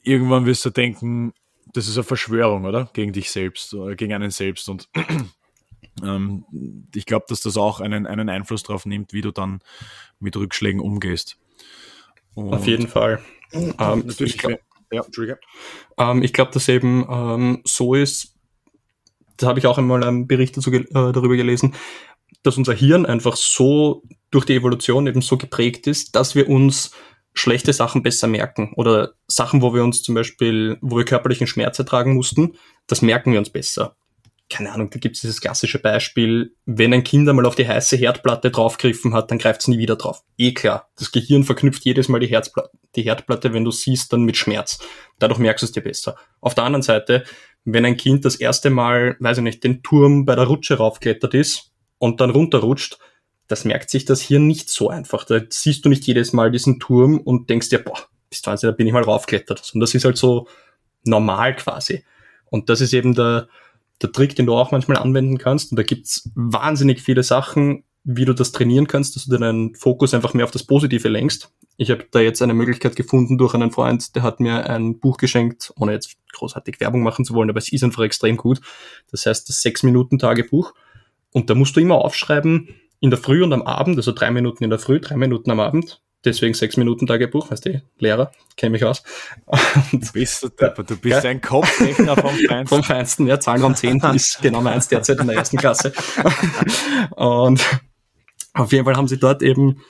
Irgendwann wirst du denken, das ist eine Verschwörung, oder? Gegen dich selbst, oder gegen einen selbst und <clears throat> ähm, ich glaube, dass das auch einen, einen Einfluss darauf nimmt, wie du dann mit Rückschlägen umgehst. Und Auf jeden Fall. <clears throat> Ähm, natürlich. Ich glaube, ja, ähm, ich glaube, dass eben ähm, so ist, da habe ich auch einmal einen Bericht dazu, äh, darüber gelesen, dass unser Hirn einfach so durch die Evolution eben so geprägt ist, dass wir uns schlechte Sachen besser merken oder Sachen, wo wir uns zum Beispiel, wo wir körperlichen Schmerz ertragen mussten, das merken wir uns besser keine Ahnung, da gibt es dieses klassische Beispiel, wenn ein Kind einmal auf die heiße Herdplatte draufgriffen hat, dann greift es nie wieder drauf. Eh klar, das Gehirn verknüpft jedes Mal die, Herzpla die Herdplatte, wenn du siehst, dann mit Schmerz. Dadurch merkst du es dir besser. Auf der anderen Seite, wenn ein Kind das erste Mal, weiß ich nicht, den Turm bei der Rutsche raufklettert ist und dann runterrutscht, das merkt sich das Hirn nicht so einfach. Da siehst du nicht jedes Mal diesen Turm und denkst dir, boah, bis 20, da bin ich mal raufklettert. Und das ist halt so normal quasi. Und das ist eben der, der Trick, den du auch manchmal anwenden kannst. Und da gibt's wahnsinnig viele Sachen, wie du das trainieren kannst, dass du deinen Fokus einfach mehr auf das Positive lenkst. Ich habe da jetzt eine Möglichkeit gefunden durch einen Freund, der hat mir ein Buch geschenkt, ohne jetzt großartig Werbung machen zu wollen, aber es ist einfach extrem gut. Das heißt, das Sechs-Minuten-Tagebuch. Und da musst du immer aufschreiben, in der Früh und am Abend, also drei Minuten in der Früh, drei Minuten am Abend, deswegen sechs Minuten Tagebuch, weißt du, Lehrer, kenne mich aus. Und du bist, du, du bist ja, ein Kopfrechner vom Feinsten. <laughs> Vom Feinsten, ja, Zahlenraum 10 ist genau meins derzeit in der ersten Klasse. <laughs> Und auf jeden Fall haben sie dort eben,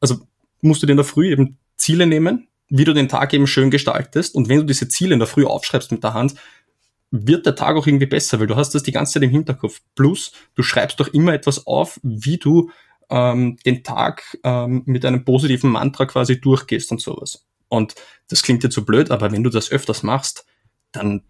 also musst du dir in der Früh eben Ziele nehmen, wie du den Tag eben schön gestaltest. Und wenn du diese Ziele in der Früh aufschreibst mit der Hand, wird der Tag auch irgendwie besser, weil du hast das die ganze Zeit im Hinterkopf. Plus, du schreibst doch immer etwas auf, wie du ähm, den Tag ähm, mit einem positiven Mantra quasi durchgehst und sowas. Und das klingt jetzt so blöd, aber wenn du das öfters machst, dann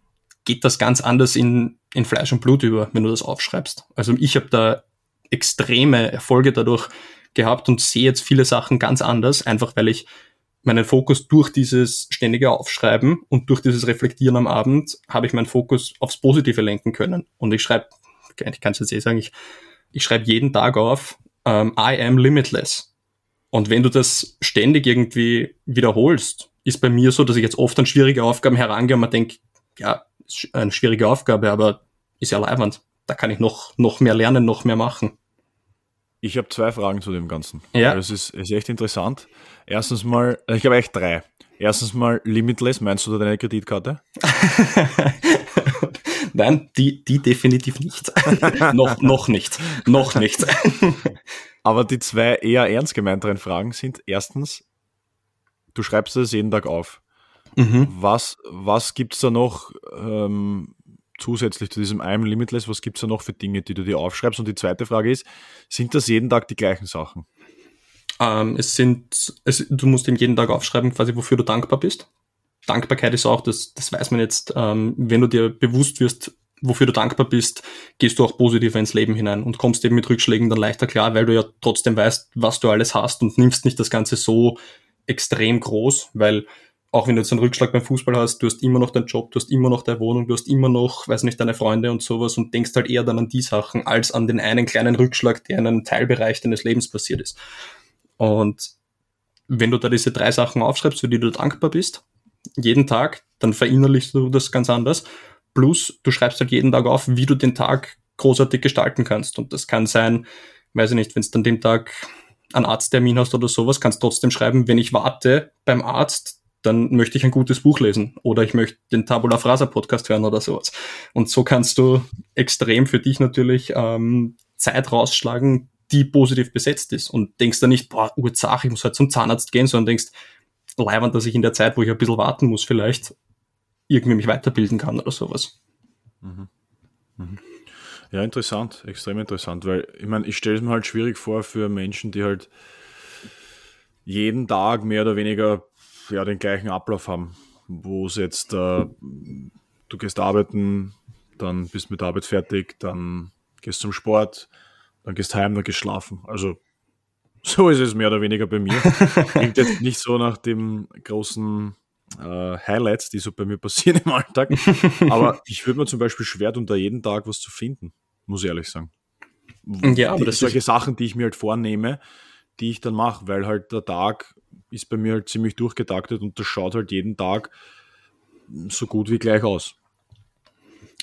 geht das ganz anders in, in Fleisch und Blut über, wenn du das aufschreibst. Also ich habe da extreme Erfolge dadurch gehabt und sehe jetzt viele Sachen ganz anders, einfach weil ich meinen Fokus durch dieses ständige Aufschreiben und durch dieses Reflektieren am Abend habe ich meinen Fokus aufs Positive lenken können. Und ich schreibe, ich kann es jetzt eh sagen, ich, ich schreibe jeden Tag auf, ähm, I am limitless. Und wenn du das ständig irgendwie wiederholst, ist bei mir so, dass ich jetzt oft an schwierige Aufgaben herangehe und man denkt, ja, ist eine schwierige Aufgabe, aber ist ja leibend. Da kann ich noch, noch mehr lernen, noch mehr machen. Ich habe zwei Fragen zu dem Ganzen. Ja. Das ist, ist echt interessant. Erstens mal, ich habe echt drei. Erstens mal Limitless, meinst du da deine Kreditkarte? <laughs> Nein, die, die definitiv nicht. <laughs> noch, noch nicht. Noch nicht. <laughs> Aber die zwei eher ernst gemeinteren Fragen sind erstens, du schreibst das jeden Tag auf. Mhm. Was, was gibt's da noch ähm, zusätzlich zu diesem I'm Limitless, was gibt's da noch für Dinge, die du dir aufschreibst? Und die zweite Frage ist, sind das jeden Tag die gleichen Sachen? Ähm, es sind, es, du musst ihm jeden Tag aufschreiben, quasi, wofür du dankbar bist. Dankbarkeit ist auch, das, das weiß man jetzt, ähm, wenn du dir bewusst wirst, wofür du dankbar bist, gehst du auch positiver ins Leben hinein und kommst eben mit Rückschlägen dann leichter klar, weil du ja trotzdem weißt, was du alles hast und nimmst nicht das Ganze so extrem groß, weil auch wenn du jetzt einen Rückschlag beim Fußball hast, du hast immer noch deinen Job, du hast immer noch deine Wohnung, du hast immer noch, weiß nicht, deine Freunde und sowas und denkst halt eher dann an die Sachen, als an den einen kleinen Rückschlag, der in einem Teilbereich deines Lebens passiert ist. Und wenn du da diese drei Sachen aufschreibst, für die du dankbar bist, jeden Tag, dann verinnerlichst du das ganz anders. Plus, du schreibst halt jeden Tag auf, wie du den Tag großartig gestalten kannst. Und das kann sein, weiß ich nicht, wenn es an dem Tag einen Arzttermin hast oder sowas, kannst trotzdem schreiben, wenn ich warte beim Arzt, dann möchte ich ein gutes Buch lesen oder ich möchte den Tabula Frasa Podcast hören oder sowas. Und so kannst du extrem für dich natürlich ähm, Zeit rausschlagen, die positiv besetzt ist und denkst dann nicht, boah, Urzach, ich muss halt zum Zahnarzt gehen, sondern denkst, leibend, dass ich in der Zeit, wo ich ein bisschen warten muss, vielleicht irgendwie mich weiterbilden kann oder sowas. Mhm. Mhm. Ja, interessant, extrem interessant, weil ich meine, ich stelle es mir halt schwierig vor für Menschen, die halt jeden Tag mehr oder weniger ja, den gleichen Ablauf haben, wo es jetzt, äh, du gehst arbeiten, dann bist mit der Arbeit fertig, dann gehst zum Sport, dann gehst heim, dann gehst schlafen. Also <laughs> so ist es mehr oder weniger bei mir. Klingt jetzt nicht so nach dem großen äh, Highlights, die so bei mir passieren im Alltag. Aber <laughs> ich würde mir zum Beispiel schwer tun, da jeden Tag was zu finden, muss ich ehrlich sagen. Ja, aber die, das solche Sachen, die ich mir halt vornehme, die ich dann mache, weil halt der Tag ist bei mir halt ziemlich durchgetaktet und das schaut halt jeden Tag so gut wie gleich aus.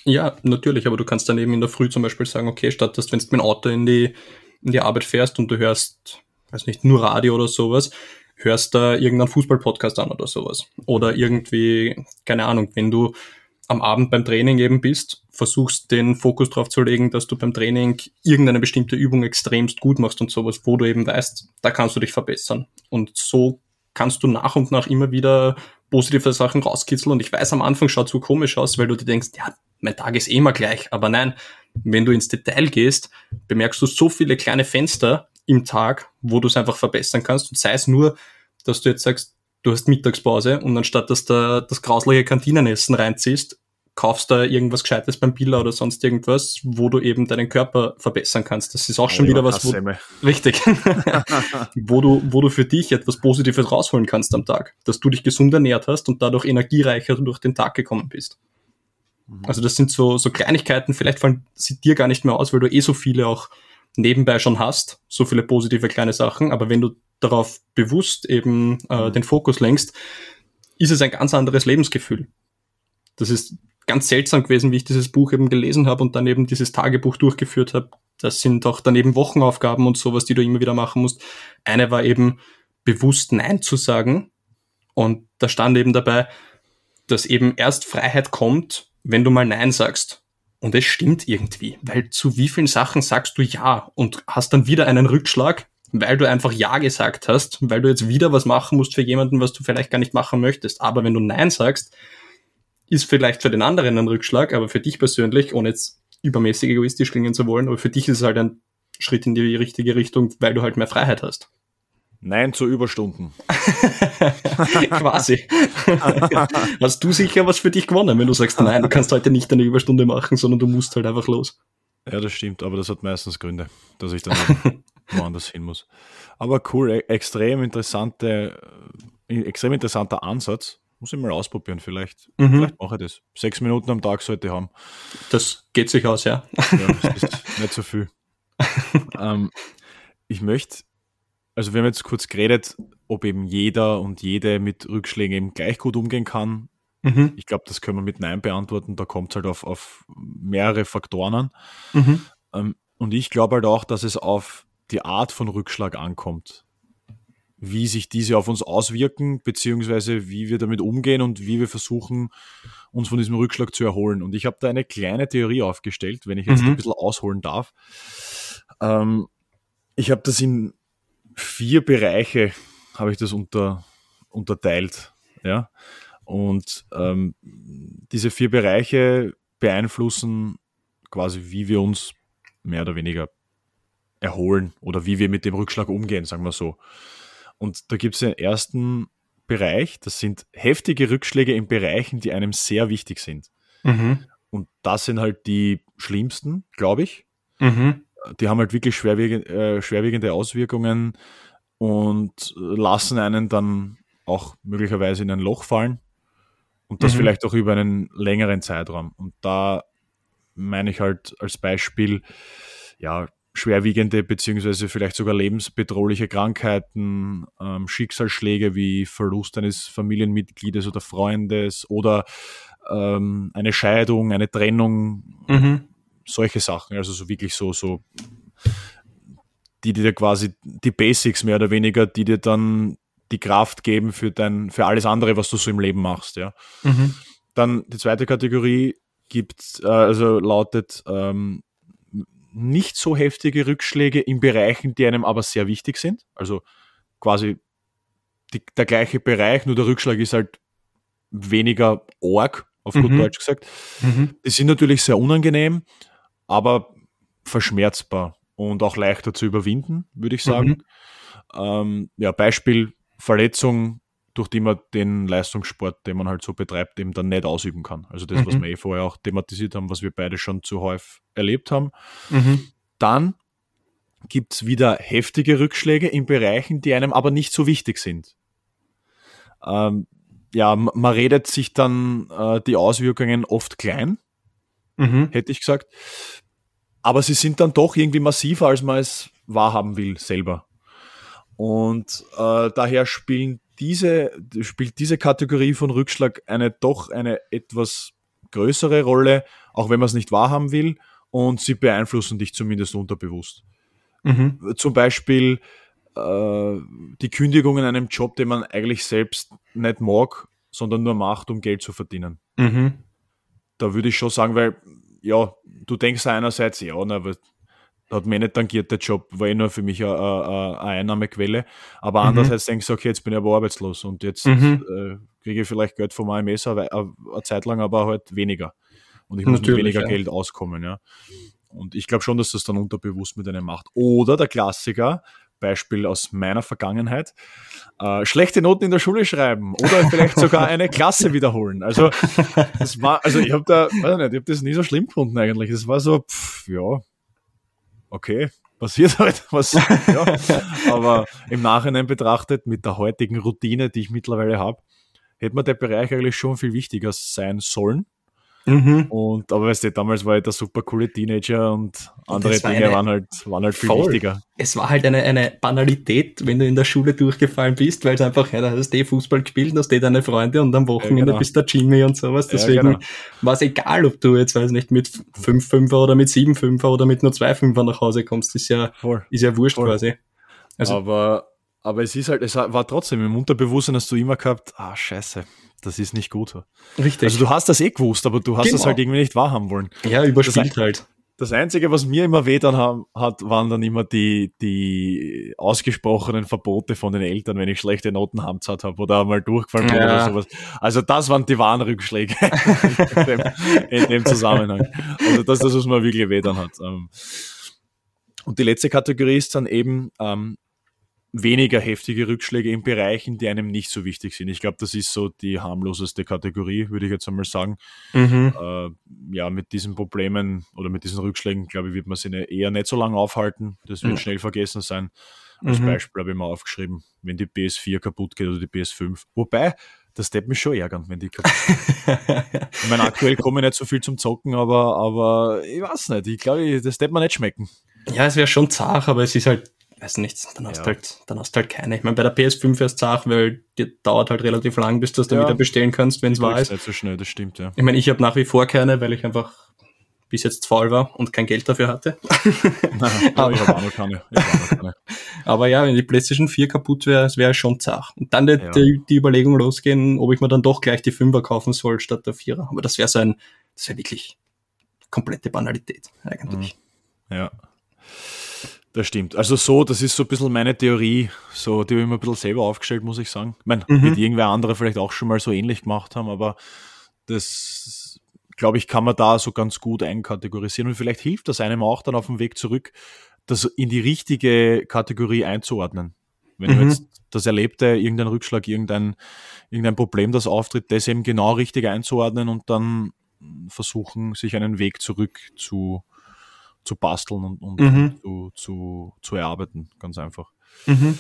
Ja, natürlich, aber du kannst dann eben in der Früh zum Beispiel sagen, okay, statt dass wenn du mit dem Auto in die, in die Arbeit fährst und du hörst, weiß nicht, nur Radio oder sowas, hörst da irgendeinen Fußball-Podcast an oder sowas. Oder irgendwie, keine Ahnung, wenn du am Abend beim Training eben bist, versuchst den Fokus darauf zu legen, dass du beim Training irgendeine bestimmte Übung extremst gut machst und sowas, wo du eben weißt, da kannst du dich verbessern. Und so kannst du nach und nach immer wieder positive Sachen rauskitzeln. Und ich weiß, am Anfang schaut so komisch aus, weil du dir denkst, ja, mein Tag ist eh immer gleich. Aber nein, wenn du ins Detail gehst, bemerkst du so viele kleine Fenster im Tag, wo du es einfach verbessern kannst. Und sei es nur, dass du jetzt sagst, du hast Mittagspause und anstatt dass du das grausliche Kantinenessen reinziehst, kaufst da irgendwas Gescheites beim Billa oder sonst irgendwas, wo du eben deinen Körper verbessern kannst. Das ist auch schon wieder was, wo, richtig, <laughs> wo du, wo du für dich etwas Positives rausholen kannst am Tag, dass du dich gesund ernährt hast und dadurch energiereicher durch den Tag gekommen bist. Mhm. Also das sind so, so Kleinigkeiten, vielleicht fallen sie dir gar nicht mehr aus, weil du eh so viele auch nebenbei schon hast, so viele positive kleine Sachen, aber wenn du darauf bewusst eben äh, mhm. den Fokus lenkst, ist es ein ganz anderes Lebensgefühl. Das ist ganz seltsam gewesen, wie ich dieses Buch eben gelesen habe und dann eben dieses Tagebuch durchgeführt habe. Das sind auch dann eben Wochenaufgaben und sowas, die du immer wieder machen musst. Eine war eben bewusst Nein zu sagen. Und da stand eben dabei, dass eben erst Freiheit kommt, wenn du mal Nein sagst. Und es stimmt irgendwie, weil zu wie vielen Sachen sagst du Ja und hast dann wieder einen Rückschlag, weil du einfach Ja gesagt hast, weil du jetzt wieder was machen musst für jemanden, was du vielleicht gar nicht machen möchtest. Aber wenn du Nein sagst, ist vielleicht für den anderen ein Rückschlag, aber für dich persönlich, ohne jetzt übermäßig egoistisch klingen zu wollen, aber für dich ist es halt ein Schritt in die richtige Richtung, weil du halt mehr Freiheit hast. Nein zu Überstunden. <laughs> Quasi. Hast du sicher was für dich gewonnen, wenn du sagst, nein, du kannst heute nicht eine Überstunde machen, sondern du musst halt einfach los. Ja, das stimmt, aber das hat meistens Gründe, dass ich dann <laughs> woanders hin muss. Aber cool, e- extrem interessante, äh, extrem interessanter Ansatz. Muss ich mal ausprobieren, vielleicht. Mhm. Vielleicht mache ich das. Sechs Minuten am Tag sollte ich haben. Das geht sich aus, ja. ja das ist nicht so viel. <laughs> ähm, ich möchte also wir haben jetzt kurz geredet, ob eben jeder und jede mit Rückschlägen eben gleich gut umgehen kann. Mhm. Ich glaube, das können wir mit Nein beantworten. Da kommt es halt auf, auf mehrere Faktoren an. Mhm. Ähm, und ich glaube halt auch, dass es auf die Art von Rückschlag ankommt. Wie sich diese auf uns auswirken, beziehungsweise wie wir damit umgehen und wie wir versuchen, uns von diesem Rückschlag zu erholen. Und ich habe da eine kleine Theorie aufgestellt, wenn ich jetzt mhm. ein bisschen ausholen darf. Ähm, ich habe das in vier Bereiche habe ich das unter, unterteilt. Ja? Und ähm, diese vier Bereiche beeinflussen quasi, wie wir uns mehr oder weniger erholen oder wie wir mit dem Rückschlag umgehen, sagen wir so. Und da gibt es den ersten Bereich, das sind heftige Rückschläge in Bereichen, die einem sehr wichtig sind. Mhm. Und das sind halt die schlimmsten, glaube ich. Mhm die haben halt wirklich schwerwiegend, äh, schwerwiegende Auswirkungen und lassen einen dann auch möglicherweise in ein Loch fallen und das mhm. vielleicht auch über einen längeren Zeitraum. Und da meine ich halt als Beispiel, ja, schwerwiegende beziehungsweise vielleicht sogar lebensbedrohliche Krankheiten, ähm, Schicksalsschläge wie Verlust eines Familienmitgliedes oder Freundes oder ähm, eine Scheidung, eine Trennung, mhm solche Sachen, also so wirklich so, so, die dir quasi die Basics mehr oder weniger, die dir dann die Kraft geben für dein, für alles andere, was du so im Leben machst, ja. Mhm. Dann die zweite Kategorie gibt, äh, also lautet ähm, nicht so heftige Rückschläge in Bereichen, die einem aber sehr wichtig sind. Also quasi die, der gleiche Bereich, nur der Rückschlag ist halt weniger arg, auf gut mhm. Deutsch gesagt. Mhm. Die sind natürlich sehr unangenehm, aber verschmerzbar und auch leichter zu überwinden, würde ich sagen. Mhm. Ähm, ja, Beispiel Verletzung, durch die man den Leistungssport, den man halt so betreibt, eben dann nicht ausüben kann. Also das, mhm. was wir eh vorher auch thematisiert haben, was wir beide schon zu häufig erlebt haben. Mhm. Dann gibt es wieder heftige Rückschläge in Bereichen, die einem aber nicht so wichtig sind. Ähm, ja, man redet sich dann äh, die Auswirkungen oft klein, mhm. hätte ich gesagt. Aber sie sind dann doch irgendwie massiver, als man es wahrhaben will selber. Und äh, daher spielen diese, spielt diese Kategorie von Rückschlag eine doch eine etwas größere Rolle, auch wenn man es nicht wahrhaben will. Und sie beeinflussen dich zumindest unterbewusst. Mhm. Zum Beispiel äh, die Kündigung in einem Job, den man eigentlich selbst nicht mag, sondern nur macht, um Geld zu verdienen. Mhm. Da würde ich schon sagen, weil ja, du denkst einerseits, ja, na, aber hat mir nicht tangiert, der Job war eh nur für mich eine, eine, eine Einnahmequelle. Aber mhm. andererseits denkst du, okay, jetzt bin ich aber arbeitslos und jetzt mhm. äh, kriege ich vielleicht Geld vom AMS eine, eine, Zeit lang, aber halt weniger. Und ich muss Natürlich, mit weniger ja. Geld auskommen, ja. Und ich glaube schon, dass das dann unterbewusst mit einem macht. Oder der Klassiker, Beispiel aus meiner Vergangenheit, äh, schlechte Noten in der Schule schreiben oder vielleicht sogar eine Klasse wiederholen. Also das war, also ich habe da, weiß nicht, ich habe das nie so schlimm gefunden eigentlich. Das war so, pff, ja, okay, passiert halt was. Ja. Aber im Nachhinein betrachtet, mit der heutigen Routine, die ich mittlerweile habe, hätte mir der Bereich eigentlich schon viel wichtiger sein sollen. Mhm. Und aber weißt du, damals war ich der super coole Teenager und andere und Dinge eine, waren halt, waren halt viel voll. wichtiger. Es war halt eine, eine Banalität, wenn du in der Schule durchgefallen bist, weil es einfach, ja, da hast du eh Fußball gespielt, da hast eh deine Freunde und am Wochenende ja, genau. bist du Jimmy und sowas. Deswegen ja, genau. war es egal, ob du jetzt, weiß nicht, mit 5-5er oder mit 7-5er oder mit nur 2-5er nach Hause kommst, ist ja, voll. ist ja wurscht voll. quasi. Also, aber, aber es ist halt, es war trotzdem im Unterbewusstsein hast du immer gehabt, ah, scheiße, das ist nicht gut. Richtig. Also du hast das eh gewusst, aber du hast genau. das halt irgendwie nicht wahrhaben wollen. Ja, überspielt das, halt. Das Einzige, was mir immer weh dann hat, waren dann immer die, die ausgesprochenen Verbote von den Eltern, wenn ich schlechte Noten hamzat habe oder mal durchgefallen bin ja. oder sowas. Also das waren die wahren Rückschläge <laughs> in, dem, in, dem, Zusammenhang. Also das ist das, was mir wirklich weh dann hat. Ähm, und die letzte Kategorie ist dann eben ähm, weniger heftige Rückschläge in Bereichen, die einem nicht so wichtig sind. Ich glaube, das ist so die harmloseste Kategorie, würde ich jetzt einmal sagen. Mhm. Äh, ja, mit diesen Problemen oder mit diesen Rückschlägen, glaube ich, wird man sich eher nicht so lange aufhalten. Das wird mhm. schnell vergessen sein. Als mhm. Beispiel habe ich mal aufgeschrieben, wenn die PS4 kaputt geht oder die PS5. Wobei, das steht mich schon ärgern, wenn die kaputt geht. <laughs> ich meine, aktuell komme ich nicht so viel zum Zocken, aber, aber ich weiß nicht. Ich glaube, das steht mir nicht schmecken. Ja, es wäre schon zart, aber es ist halt weiß nicht, dann hast ja. halt, dann hast halt keine. Ich meine, bei der PS5 wäre es zart, weil die dauert halt relativ lang, bis du das dann ja. wieder bestellen kannst, wenn es wahr ist. Nicht so schnell, das stimmt, ja. Ich meine, ich habe nach wie vor keine, weil ich einfach bis jetzt faul war und kein Geld dafür hatte. <laughs> Nein, aber, ich habe auch noch keine. Auch aber ja, wenn die PlayStation 4 kaputt wäre, es wäre schon zart. Und dann die, ja. die, die, Überlegung losgehen, ob ich mir dann doch gleich die 5er kaufen soll statt der 4er. Aber das wäre so ein, das wäre wirklich komplette Banalität eigentlich. Mhm. Ja. Das stimmt. Also so, das ist so ein bisschen meine Theorie, so, die habe ich mir ein bisschen selber aufgestellt, muss ich sagen. Ich meine, mhm. wird irgendwer andere vielleicht auch schon mal so ähnlich gemacht haben, aber das, glaube ich, kann man da so ganz gut einkategorisieren und vielleicht hilft das einem auch dann auf dem Weg zurück, das in die richtige Kategorie einzuordnen. Wenn mhm. jetzt das Erlebte, irgendein Rückschlag, irgendein, irgendein Problem, das auftritt, das eben genau richtig einzuordnen und dann versuchen, sich einen Weg zurück zu, zu basteln und, und mhm. zu, zu, zu erarbeiten, ganz einfach. Mhm.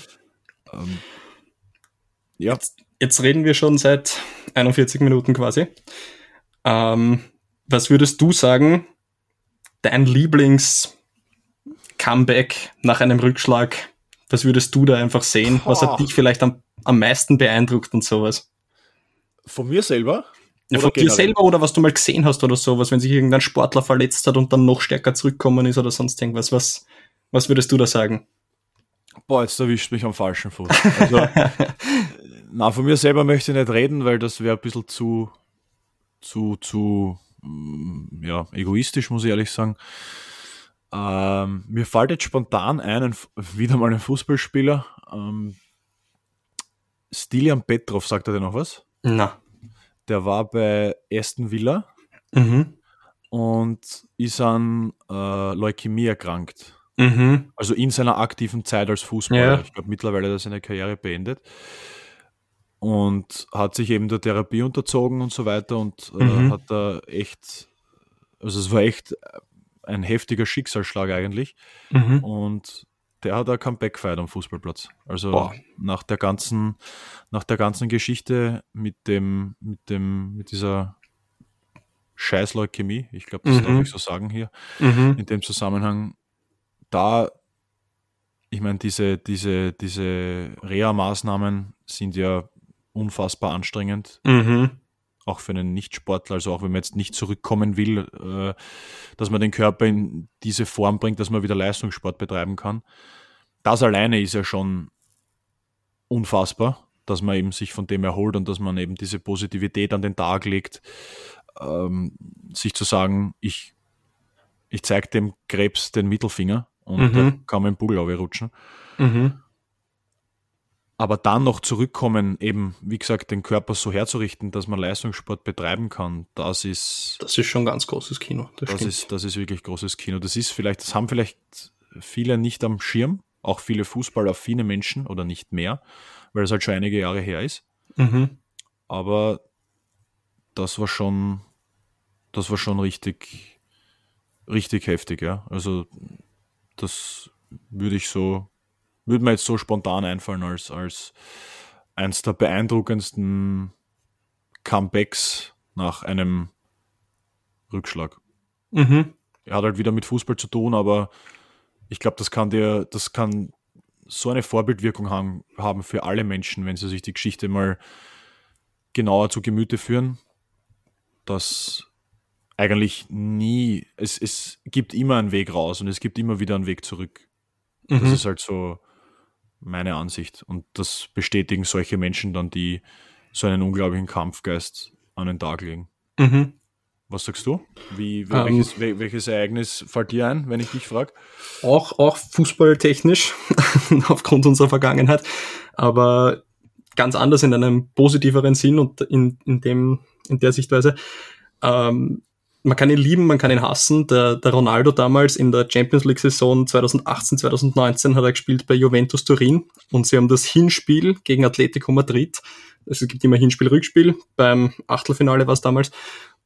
Ähm, ja. Jetzt, jetzt, reden wir schon seit 41 Minuten quasi. Ähm, was würdest du sagen, dein Lieblings-Comeback nach einem Rückschlag? Was würdest du da einfach sehen? Was hat dich vielleicht am, am meisten beeindruckt und sowas? Von mir selber? Ja, von dir selber oder was du mal gesehen hast oder sowas, wenn sich irgendein Sportler verletzt hat und dann noch stärker zurückkommen ist oder sonst irgendwas. Was, was würdest du da sagen? Boah, jetzt erwischt mich am falschen Fuß. Also, <laughs> na, von mir selber möchte ich nicht reden, weil das wäre ein bisschen zu, zu, zu, mm, ja, egoistisch, muss ich ehrlich sagen. Ähm, mir fällt jetzt spontan ein, wieder mal ein Fußballspieler. Ähm, Stilian Petrov, sagt er dir noch was? Na der war bei Aston Villa mhm. und ist an äh, Leukämie erkrankt. Mhm. Also in seiner aktiven Zeit als Fußballer. Ja. Ich glaube, mittlerweile hat er seine Karriere beendet. Und hat sich eben der Therapie unterzogen und so weiter und äh, mhm. hat da echt, also es war echt ein heftiger Schicksalsschlag eigentlich. Mhm. Und der hat ein Comeback gefeiert am Fußballplatz. Also Boah. nach der ganzen, nach der ganzen Geschichte mit dem, mit dem, mit dieser Scheißleukämie, ich glaube, das mhm. darf ich so sagen hier, mhm. in dem Zusammenhang, da, ich meine, diese, diese, diese Reha-Maßnahmen sind ja unfassbar anstrengend. Mhm auch für einen Nichtsportler, also auch wenn man jetzt nicht zurückkommen will, äh, dass man den Körper in diese Form bringt, dass man wieder Leistungssport betreiben kann. Das alleine ist ja schon unfassbar, dass man eben sich von dem erholt und dass man eben diese Positivität an den Tag legt, ähm, sich zu sagen, ich, ich zeige dem Krebs den Mittelfinger und mhm. kann im Bugel rutschen. Mhm aber dann noch zurückkommen, eben, wie gesagt, den Körper so herzurichten, dass man Leistungssport betreiben kann, das ist. Das ist schon ganz großes Kino. Das, das ist, das ist wirklich großes Kino. Das ist vielleicht, das haben vielleicht viele nicht am Schirm, auch viele fußballaffine Menschen oder nicht mehr, weil es halt schon einige Jahre her ist. Mhm. Aber das war schon, das war schon richtig, richtig heftig, ja. Also, das würde ich so würde mir jetzt so spontan einfallen als, als eins der beeindruckendsten Comebacks nach einem Rückschlag. Mhm. Er hat halt wieder mit Fußball zu tun, aber ich glaube, das kann dir, das kann so eine Vorbildwirkung haben, haben für alle Menschen, wenn sie sich die Geschichte mal genauer zu Gemüte führen, dass eigentlich nie, es, es gibt immer einen Weg raus und es gibt immer wieder einen Weg zurück. Mhm. Das ist halt so, meine Ansicht. Und das bestätigen solche Menschen dann, die so einen unglaublichen Kampfgeist an den Tag legen. Mhm. Was sagst du? Wie, um, ähm, welches, welches, Ereignis fällt dir ein, wenn ich dich frage? Auch, auch fußballtechnisch, <laughs> aufgrund unserer Vergangenheit, aber ganz anders in einem positiveren Sinn und in, in, dem, in der Sichtweise. Ähm, man kann ihn lieben, man kann ihn hassen. Der, der Ronaldo damals in der Champions League-Saison 2018, 2019 hat er gespielt bei Juventus Turin und sie haben das Hinspiel gegen Atletico Madrid, also es gibt immer Hinspiel, Rückspiel, beim Achtelfinale war es damals,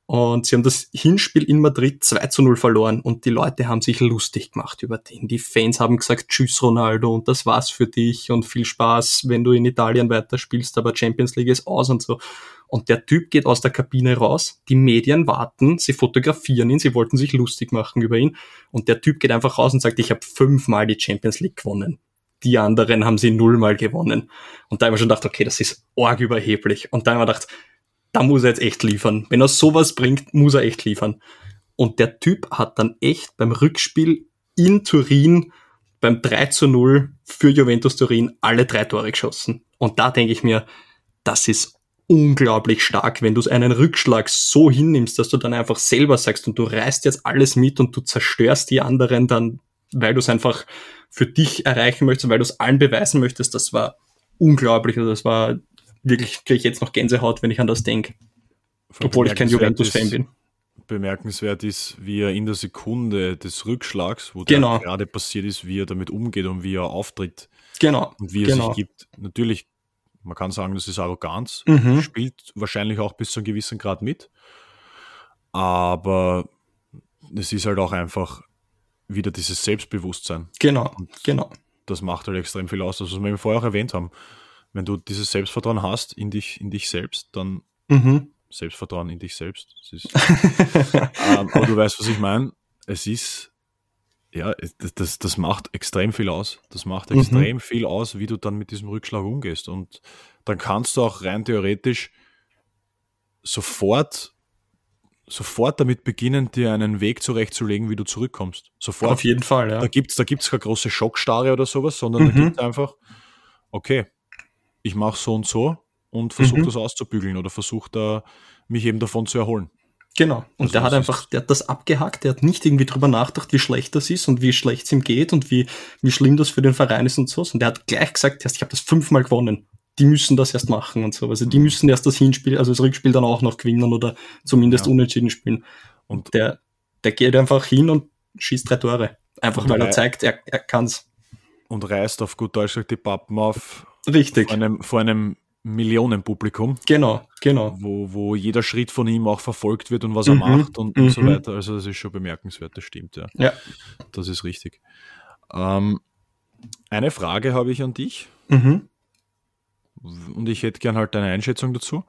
und sie haben das Hinspiel in Madrid 2 zu 0 verloren und die Leute haben sich lustig gemacht über den. Die Fans haben gesagt, tschüss Ronaldo und das war's für dich und viel Spaß, wenn du in Italien weiterspielst, aber Champions League ist aus und so. Und der Typ geht aus der Kabine raus, die Medien warten, sie fotografieren ihn, sie wollten sich lustig machen über ihn und der Typ geht einfach raus und sagt, ich habe fünfmal die Champions League gewonnen. Die anderen haben sie nullmal gewonnen. Und da habe ich schon gedacht, okay, das ist arg überheblich. Und da habe ich gedacht, da muss er jetzt echt liefern. Wenn er sowas bringt, muss er echt liefern. Und der Typ hat dann echt beim Rückspiel in Turin beim 3 zu 0 für Juventus Turin alle drei Tore geschossen. Und da denke ich mir, das ist unglaublich stark, wenn du einen Rückschlag so hinnimmst, dass du dann einfach selber sagst und du reißt jetzt alles mit und du zerstörst die anderen dann, weil du es einfach für dich erreichen möchtest, weil du es allen beweisen möchtest. Das war unglaublich. Also das war wirklich kriege ich jetzt noch Gänsehaut, wenn ich an das denke. Obwohl ich kein Juventus-Fan bin. Bemerkenswert ist, wie er in der Sekunde des Rückschlags, wo genau. gerade passiert ist, wie er damit umgeht und wie er auftritt. Genau. Und wie er genau. sich gibt. Natürlich, man kann sagen, das ist Arroganz, mhm. spielt wahrscheinlich auch bis zu einem gewissen Grad mit. Aber es ist halt auch einfach wieder dieses Selbstbewusstsein. Genau, und genau. Das macht halt extrem viel aus, das, was wir vorher auch erwähnt haben wenn du dieses Selbstvertrauen hast in dich, in dich selbst, dann mhm. Selbstvertrauen in dich selbst. Ist, <laughs> ähm, aber du weißt, was ich meine. Es ist, ja, das, das macht extrem viel aus. Das macht mhm. extrem mhm. viel aus, wie du dann mit diesem Rückschlag umgehst. Und dann kannst du auch rein theoretisch sofort sofort damit beginnen, dir einen Weg zurechtzulegen, wie du zurückkommst. Sofort. Auf jeden Fall, ja. Da gibt's, da gibt's keine große Schockstarre oder sowas, sondern mhm. da gibt's einfach, okay, ich mache so und so und versuche mhm. das auszubügeln oder versuche da mich eben davon zu erholen. Genau. Und also der hat einfach, der hat das abgehackt, der hat nicht irgendwie drüber nachgedacht, wie schlecht das ist und wie schlecht es ihm geht und wie, wie schlimm das für den Verein ist und so. Und der hat gleich gesagt, ich habe das fünfmal gewonnen. Die müssen das erst machen und so. Also die mhm. müssen erst das Hinspiel, also das Rückspiel dann auch noch gewinnen oder zumindest ja. unentschieden spielen. Und der, der geht einfach hin und schießt drei Tore. Einfach weil er zeigt, er, er kann's. Und reißt auf gut Deutsch die Pappen auf, Richtig. Vor einem, vor einem Millionenpublikum. Genau, genau. Wo, wo jeder Schritt von ihm auch verfolgt wird und was er mhm, macht und, und so mhm. weiter. Also das ist schon bemerkenswert, das stimmt, ja. Ja. Das ist richtig. Ähm, eine Frage habe ich an dich. Mhm. Und ich hätte gern halt deine Einschätzung dazu.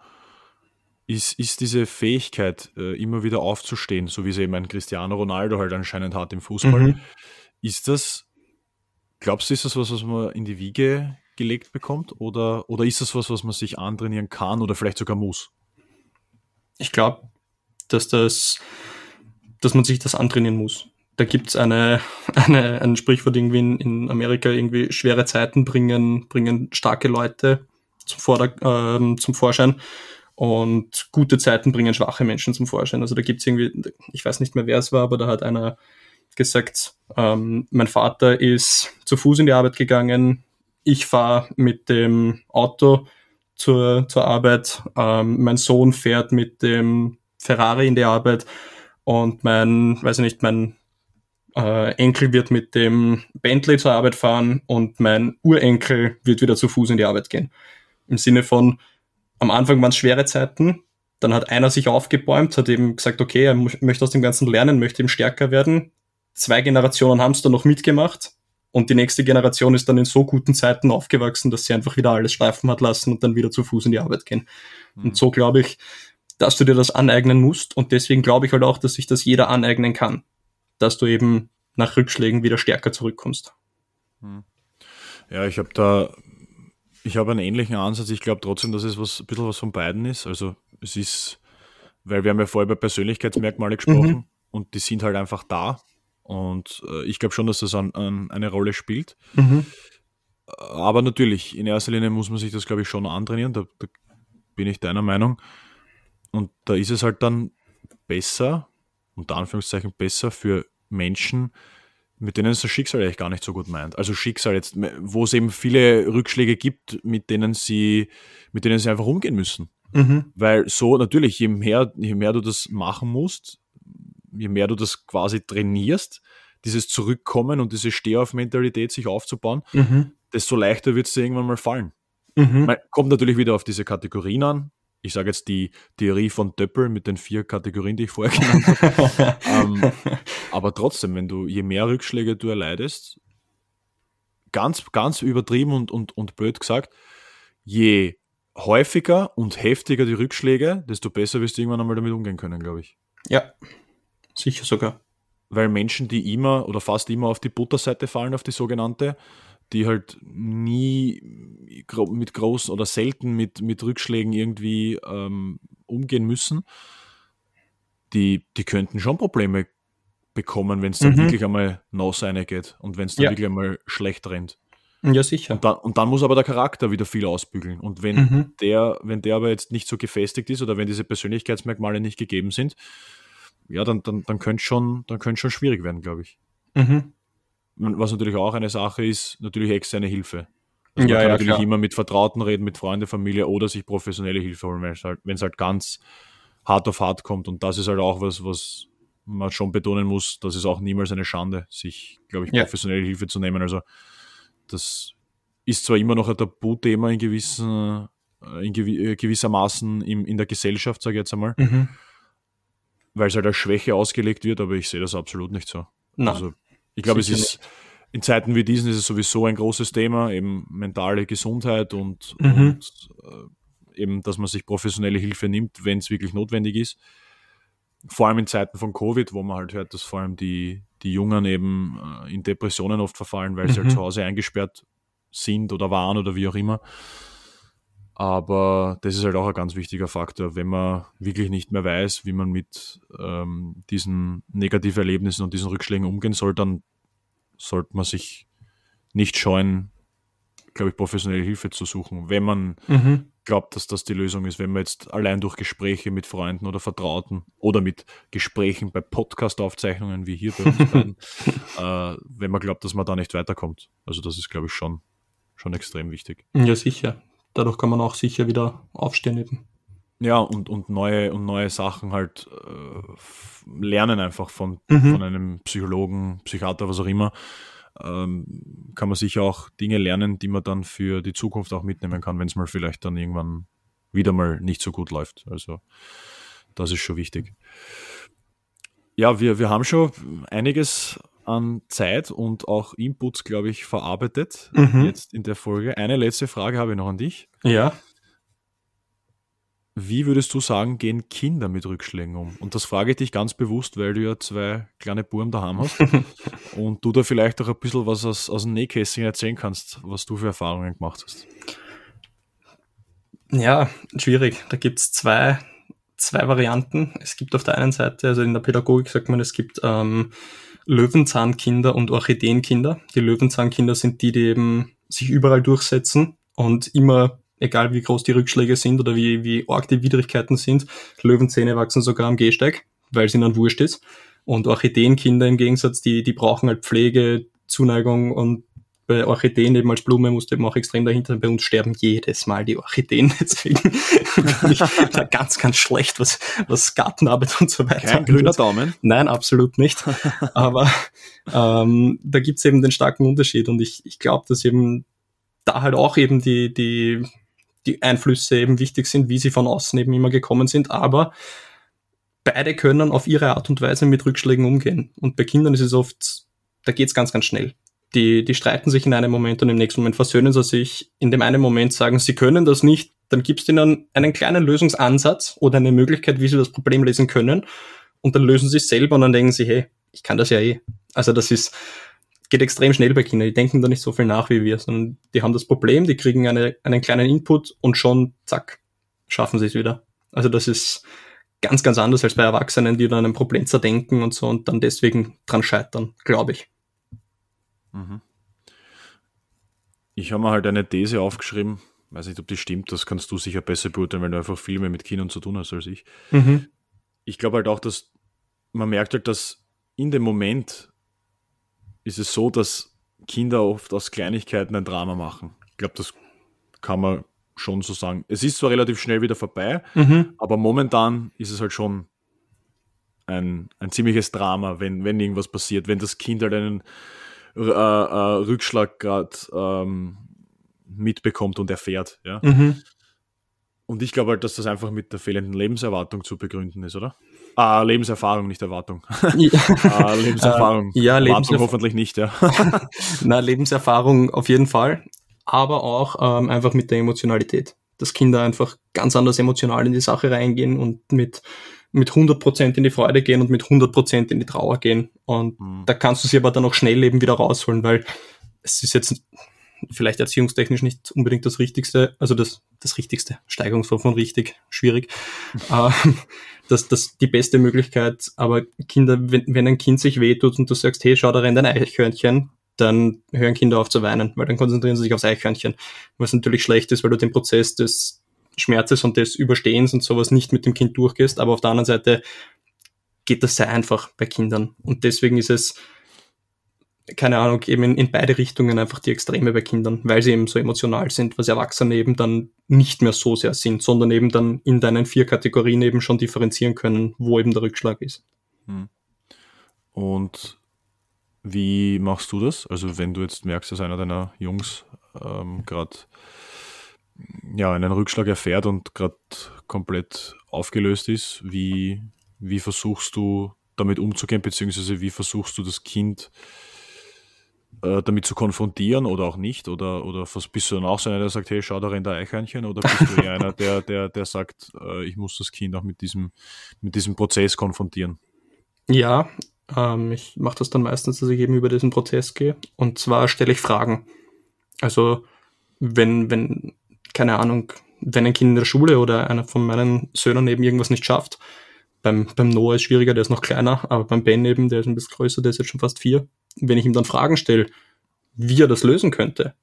Ist, ist diese Fähigkeit, äh, immer wieder aufzustehen, so wie es eben ein Cristiano Ronaldo halt anscheinend hat im Fußball, mhm. ist das, glaubst du, ist das was, was man in die Wiege gelegt bekommt? Oder, oder ist das was, was man sich antrainieren kann oder vielleicht sogar muss? Ich glaube, dass das, dass man sich das antrainieren muss. Da gibt es eine, <laughs> eine, ein Sprichwort irgendwie in, in, Amerika, irgendwie schwere Zeiten bringen, bringen starke Leute zum, Vorder-, äh, zum Vorschein und gute Zeiten bringen schwache Menschen zum Vorschein. Also da gibt es irgendwie, ich weiß nicht mehr wer es war, aber da hat einer gesagt, ähm, mein Vater ist zu Fuß in die Arbeit gegangen, ich fahre mit dem Auto zur, zur Arbeit, ähm, mein Sohn fährt mit dem Ferrari in die Arbeit und mein, weiß ich nicht, mein äh, Enkel wird mit dem Bentley zur Arbeit fahren und mein Urenkel wird wieder zu Fuß in die Arbeit gehen. Im Sinne von, am Anfang waren es schwere Zeiten, dann hat einer sich aufgebäumt, hat eben gesagt, okay, er möchte aus dem Ganzen lernen, möchte eben stärker werden. Zwei Generationen haben es dann noch mitgemacht und die nächste Generation ist dann in so guten Zeiten aufgewachsen, dass sie einfach wieder alles schleifen hat lassen und dann wieder zu Fuß in die Arbeit gehen. Mhm. Und so glaube ich, dass du dir das aneignen musst. Und deswegen glaube ich halt auch, dass sich das jeder aneignen kann. Dass du eben nach Rückschlägen wieder stärker zurückkommst. Mhm. Ja, ich habe da, ich habe einen ähnlichen Ansatz. Ich glaube trotzdem, dass es was, ein bisschen was von beiden ist. Also es ist, weil wir haben ja vorher über Persönlichkeitsmerkmale gesprochen mhm. und die sind halt einfach da. Und äh, ich glaube schon, dass das an, an eine Rolle spielt. Mhm. Aber natürlich, in erster Linie muss man sich das, glaube ich, schon antrainieren. Da, da, bin ich deiner Meinung. Und da ist es halt dann besser, unter Anführungszeichen besser für Menschen, mit denen es das Schicksal eigentlich gar nicht so gut meint. Also Schicksal jetzt, wo es eben viele Rückschläge gibt, mit denen sie, mit denen sie einfach umgehen müssen. Mhm. Weil so natürlich, je mehr, je mehr du das machen musst, je mehr du das quasi trainierst, dieses Zurückkommen und diese Stehauf-Mentalität sich aufzubauen, mhm. desto leichter wird es dir irgendwann mal fallen. Mhm. Man kommt natürlich wieder auf diese Kategorien an. Ich sage jetzt die Theorie von Döppel mit den vier Kategorien, die ich vorher genannt habe. <laughs> ähm, aber trotzdem, wenn du, je mehr Rückschläge du erleidest, ganz, ganz übertrieben und, und, und blöd gesagt, je häufiger und heftiger die Rückschläge, desto besser wirst du irgendwann einmal damit umgehen können, glaube ich. Ja, sicher sogar. Weil Menschen, die immer oder fast immer auf die Butterseite fallen, auf die sogenannte, die halt nie mit großen oder selten mit, mit Rückschlägen irgendwie ähm, umgehen müssen, die, die könnten schon Probleme bekommen, wenn es dann mhm. wirklich einmal nass geht und wenn es dann ja. wirklich einmal schlecht rennt. Ja, sicher. Und dann, und dann, muss aber der Charakter wieder viel ausbügeln. Und wenn mhm. der, wenn der aber jetzt nicht so gefestigt ist oder wenn diese Persönlichkeitsmerkmale nicht gegeben sind, ja, dann, dann, dann könnte schon, dann schon schwierig werden, glaube ich. Mhm. Was natürlich auch eine Sache ist, natürlich externe Hilfe. Also ja, man kann ja, natürlich klar. immer mit Vertrauten reden, mit Freunden, Familie oder sich professionelle Hilfe holen, wenn es halt, halt ganz hart auf hart kommt. Und das ist halt auch was, was man schon betonen muss, das ist auch niemals eine Schande, sich, glaube ich, professionelle ja. Hilfe zu nehmen. Also das ist zwar immer noch ein Tabuthema in gewissen, äh, in äh, gewissermaßen in, in der Gesellschaft, sage ich jetzt einmal, mhm. Weil es halt als Schwäche ausgelegt wird, aber ich sehe das absolut nicht so. Nein, also ich glaube, es ist in Zeiten wie diesen ist es sowieso ein großes Thema, eben mentale Gesundheit und, mhm. und äh, eben, dass man sich professionelle Hilfe nimmt, wenn es wirklich notwendig ist. Vor allem in Zeiten von Covid, wo man halt hört, dass vor allem die, die Jungen eben äh, in Depressionen oft verfallen, weil mhm. sie halt mhm. zu Hause eingesperrt sind oder waren oder wie auch immer. Aber das ist halt auch ein ganz wichtiger Faktor, wenn man wirklich nicht mehr weiß, wie man mit ähm, diesen negativen Erlebnissen und diesen Rückschlägen umgehen soll, dann sollte man sich nicht scheuen, glaube ich, professionelle Hilfe zu suchen, wenn man mhm. glaubt, dass das die Lösung ist. Wenn man jetzt allein durch Gespräche mit Freunden oder Vertrauten oder mit Gesprächen bei Podcast-Aufzeichnungen wie hier bei uns <laughs> beiden, äh, wenn man glaubt, dass man da nicht weiterkommt. Also das ist, glaube ich, schon, schon extrem wichtig. Ja, sicher dadurch kann man auch sicher wieder aufstehen eben. Ja, und, und neue und neue Sachen halt äh, lernen einfach von, mhm. von einem Psychologen, Psychiater, was auch immer. Ähm, kann man sicher auch Dinge lernen, die man dann für die Zukunft auch mitnehmen kann, wenn es mal vielleicht dann irgendwann wieder mal nicht so gut läuft. Also das ist schon wichtig. Ja, wir, wir haben schon einiges an Zeit und auch Inputs, glaube ich, verarbeitet mhm. jetzt in der Folge. Eine letzte Frage habe ich noch an dich. Ja. Wie würdest du sagen, gehen Kinder mit Rückschlägen um? Und das frage ich dich ganz bewusst, weil du ja zwei kleine Buben daheim hast <laughs> und du da vielleicht auch ein bisschen was aus, aus dem Nähkästchen erzählen kannst, was du für Erfahrungen gemacht hast. Ja, schwierig. Da gibt es zwei, zwei Varianten. Es gibt auf der einen Seite, also in der Pädagogik sagt man, es gibt ähm, Löwenzahnkinder und Orchideenkinder. Die Löwenzahnkinder sind die, die eben sich überall durchsetzen und immer, egal wie groß die Rückschläge sind oder wie, wie arg die Widrigkeiten sind, Löwenzähne wachsen sogar am Gehsteig, weil es ihnen wurscht ist. Und Orchideenkinder im Gegensatz, die, die brauchen halt Pflege, Zuneigung und bei Orchideen eben als Blume musste eben auch extrem dahinter. Bei uns sterben jedes Mal die Orchideen. <laughs> Deswegen bin ich da ganz, ganz schlecht, was, was Gartenarbeit und so weiter. Kein grüner Daumen? Nein, absolut nicht. Aber ähm, da gibt's eben den starken Unterschied und ich, ich glaube, dass eben da halt auch eben die, die, die Einflüsse eben wichtig sind, wie sie von außen eben immer gekommen sind. Aber beide können auf ihre Art und Weise mit Rückschlägen umgehen. Und bei Kindern ist es oft, da geht's ganz, ganz schnell die, die streiten sich in einem Moment und im nächsten Moment versöhnen sie sich. In dem einen Moment sagen, sie können das nicht, dann gibst du ihnen einen kleinen Lösungsansatz oder eine Möglichkeit, wie sie das Problem lösen können. Und dann lösen sie es selber und dann denken sie, hey, ich kann das ja eh. Also das ist, geht extrem schnell bei Kindern. Die denken da nicht so viel nach wie wir, sondern die haben das Problem, die kriegen eine, einen kleinen Input und schon, zack, schaffen sie es wieder. Also das ist ganz, ganz anders als bei Erwachsenen, die dann ein Problem zerdenken und so und dann deswegen dran scheitern, glaube ich. Mhm. Ich habe mir halt eine These aufgeschrieben, weiß nicht, ob die stimmt, das kannst du sicher besser beurteilen, weil du einfach viel mehr mit Kindern zu tun hast als ich. Mhm. ich glaube halt auch, dass man merkt halt, dass in dem Moment ist es so, dass Kinder oft aus Kleinigkeiten ein Drama machen. Ich glaube, das kann man schon so sagen. Es ist zwar relativ schnell wieder vorbei, mhm. aber momentan ist es halt schon ein, ein ziemliches Drama, wenn, wenn irgendwas passiert, wenn das Kind halt einen äh, äh, Rückschlag gerade ähm, mitbekommt und erfährt. Ja? Mhm. Und ich glaube halt, dass das einfach mit der fehlenden Lebenserwartung zu begründen ist, oder? Ah, Lebenserfahrung, nicht Erwartung. <laughs> Ja. <laughs> ah, Lebenserfahrung. Äh, ja, Lebenserfahrung hoffentlich nicht, ja. <laughs> Na, Lebenserfahrung auf jeden Fall, aber auch ähm, einfach mit der Emotionalität. Dass Kinder einfach ganz anders emotional in die Sache reingehen und mit, mit 100% in die Freude gehen und mit 100% in die Trauer gehen. Und mhm. da kannst du sie aber dann auch schnell eben wieder rausholen, weil es ist jetzt vielleicht erziehungstechnisch nicht unbedingt das Richtigste, also das, das Richtigste, Steigerungsform von richtig, schwierig. <laughs> ähm, das, das die beste Möglichkeit, aber Kinder, wenn, wenn ein Kind sich wehtut und du sagst, hey, schau, da rennt ein Eichhörnchen, dann hören Kinder auf zu weinen, weil dann konzentrieren sie sich aufs Eichhörnchen. Was natürlich schlecht ist, weil du den Prozess des Schmerzes und des Überstehens und sowas nicht mit dem Kind durchgehst, aber auf der anderen Seite geht das sehr einfach bei Kindern. Und deswegen ist es, keine Ahnung, eben in, in, beide Richtungen einfach die Extreme bei Kindern, weil sie eben so emotional sind, was Erwachsene eben dann nicht mehr so sehr sind, sondern eben dann in deinen vier Kategorien eben schon differenzieren können, wo eben der Rückschlag ist. Hm. Und wie machst du das? Also wenn du jetzt merkst, dass einer deiner Jungs ähm, gerade ja, einen Rückschlag erfährt und gerade komplett aufgelöst ist, wie, wie versuchst du damit umzugehen, beziehungsweise wie versuchst du das Kind äh, damit zu konfrontieren oder auch nicht? Oder, oder bist du dann auch so einer, der sagt, hey, schau da rennt der Eichhörnchen? Oder bist du eher einer, der, der, der sagt, äh, ich muss das Kind auch mit diesem, mit diesem Prozess konfrontieren? Ja, ähm, ich mache das dann meistens, dass ich eben über diesen Prozess gehe. Und zwar stelle ich Fragen. Also wenn, wenn, keine Ahnung, wenn ein Kind in der Schule oder einer von meinen Söhnen eben irgendwas nicht schafft, beim, beim Noah ist schwieriger, der ist noch kleiner, aber beim Ben eben, der ist ein bisschen größer, der ist jetzt schon fast vier. Wenn ich ihm dann Fragen stelle, wie er das lösen könnte,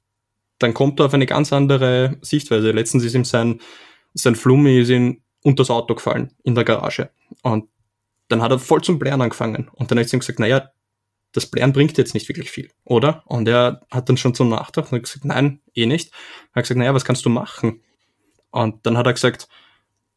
dann kommt er auf eine ganz andere Sichtweise. Letztens ist ihm sein, sein Flummi ist ihm unter das Auto gefallen in der Garage. Und dann hat er voll zum Blären angefangen. Und dann hat ich ihm gesagt, naja, das Blären bringt jetzt nicht wirklich viel, oder? Und er hat dann schon zum Nachtrag gesagt, nein, eh nicht. Er hat gesagt, naja, was kannst du machen? Und dann hat er gesagt,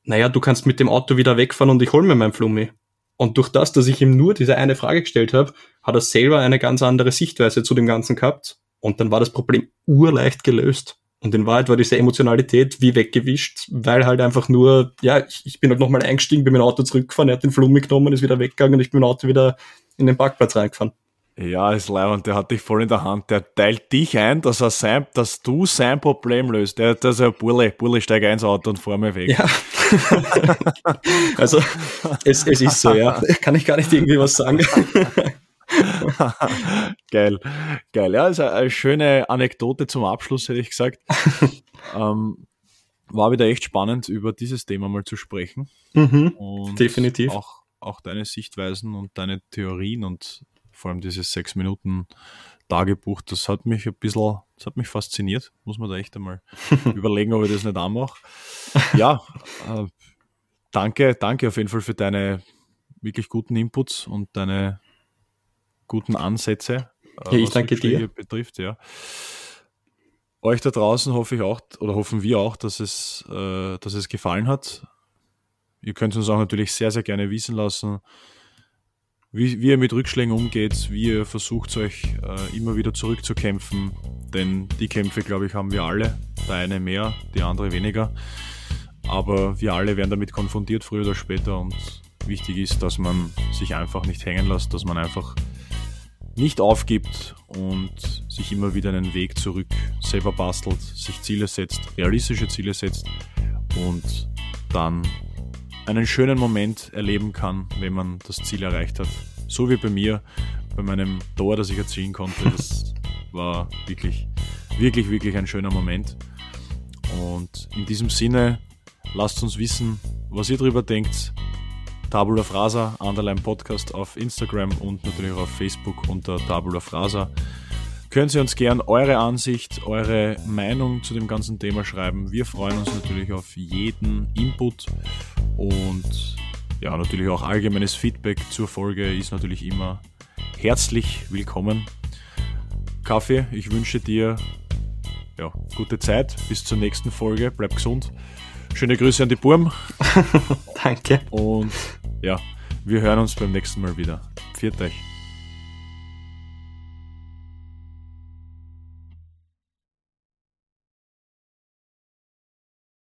naja, du kannst mit dem Auto wieder wegfahren und ich hol mir mein Flummi. Und durch das, dass ich ihm nur diese eine Frage gestellt habe, hat er selber eine ganz andere Sichtweise zu dem Ganzen gehabt. Und dann war das Problem urleicht gelöst. Und in Wahrheit war diese Emotionalität wie weggewischt, weil halt einfach nur, ja, ich, ich bin halt nochmal eingestiegen, bin mit dem Auto zurückgefahren, er hat den Flummi genommen, ist wieder weggegangen und ich bin mit dem Auto wieder in den Parkplatz reingefahren. Ja, ist leibend, der hat dich voll in der Hand. Der teilt dich ein, dass er sein, dass du sein Problem löst. Der, der ist ein Burle, Burle, steig ins Auto und fahr mir weg. Ja. <laughs> also, es, es ist so, ja. Kann ich gar nicht irgendwie was sagen. <laughs> geil, geil. Ja, ist eine schöne Anekdote zum Abschluss, hätte ich gesagt. <laughs> ähm, war wieder echt spannend, über dieses Thema mal zu sprechen. Mhm, definitiv. Auch, auch deine Sichtweisen und deine Theorien und vor allem dieses sechs Minuten Tagebuch, das hat mich ein bisschen, das hat mich fasziniert. Muss man da echt einmal <laughs> überlegen, ob ich das nicht anmache. Ja, äh, danke, danke auf jeden Fall für deine wirklich guten Inputs und deine guten Ansätze. Äh, ja, ich danke dir. Betrifft, ja. Euch da draußen hoffe ich auch, oder hoffen wir auch, dass es, äh, dass es gefallen hat. Ihr könnt uns auch natürlich sehr, sehr gerne wissen lassen, wie, wie ihr mit Rückschlägen umgeht, wie ihr versucht, euch äh, immer wieder zurückzukämpfen. Denn die Kämpfe, glaube ich, haben wir alle. Der eine mehr, die andere weniger. Aber wir alle werden damit konfrontiert, früher oder später. Und wichtig ist, dass man sich einfach nicht hängen lässt, dass man einfach nicht aufgibt und sich immer wieder einen Weg zurück selber bastelt, sich Ziele setzt, realistische Ziele setzt und dann einen schönen Moment erleben kann, wenn man das Ziel erreicht hat. So wie bei mir, bei meinem Tor, das ich erzielen konnte. <laughs> Das war wirklich, wirklich, wirklich ein schöner Moment. Und in diesem Sinne, lasst uns wissen, was ihr darüber denkt. Tabula Frasa, Underline Podcast auf Instagram und natürlich auch auf Facebook unter Tabula Frasa können Sie uns gern eure Ansicht, eure Meinung zu dem ganzen Thema schreiben. Wir freuen uns natürlich auf jeden Input und ja, natürlich auch allgemeines Feedback zur Folge ist natürlich immer herzlich willkommen. Kaffee, ich wünsche dir ja, gute Zeit. Bis zur nächsten Folge. Bleib gesund. Schöne Grüße an die Burm. <laughs> Danke. Und ja, wir hören uns beim nächsten Mal wieder. Viert euch.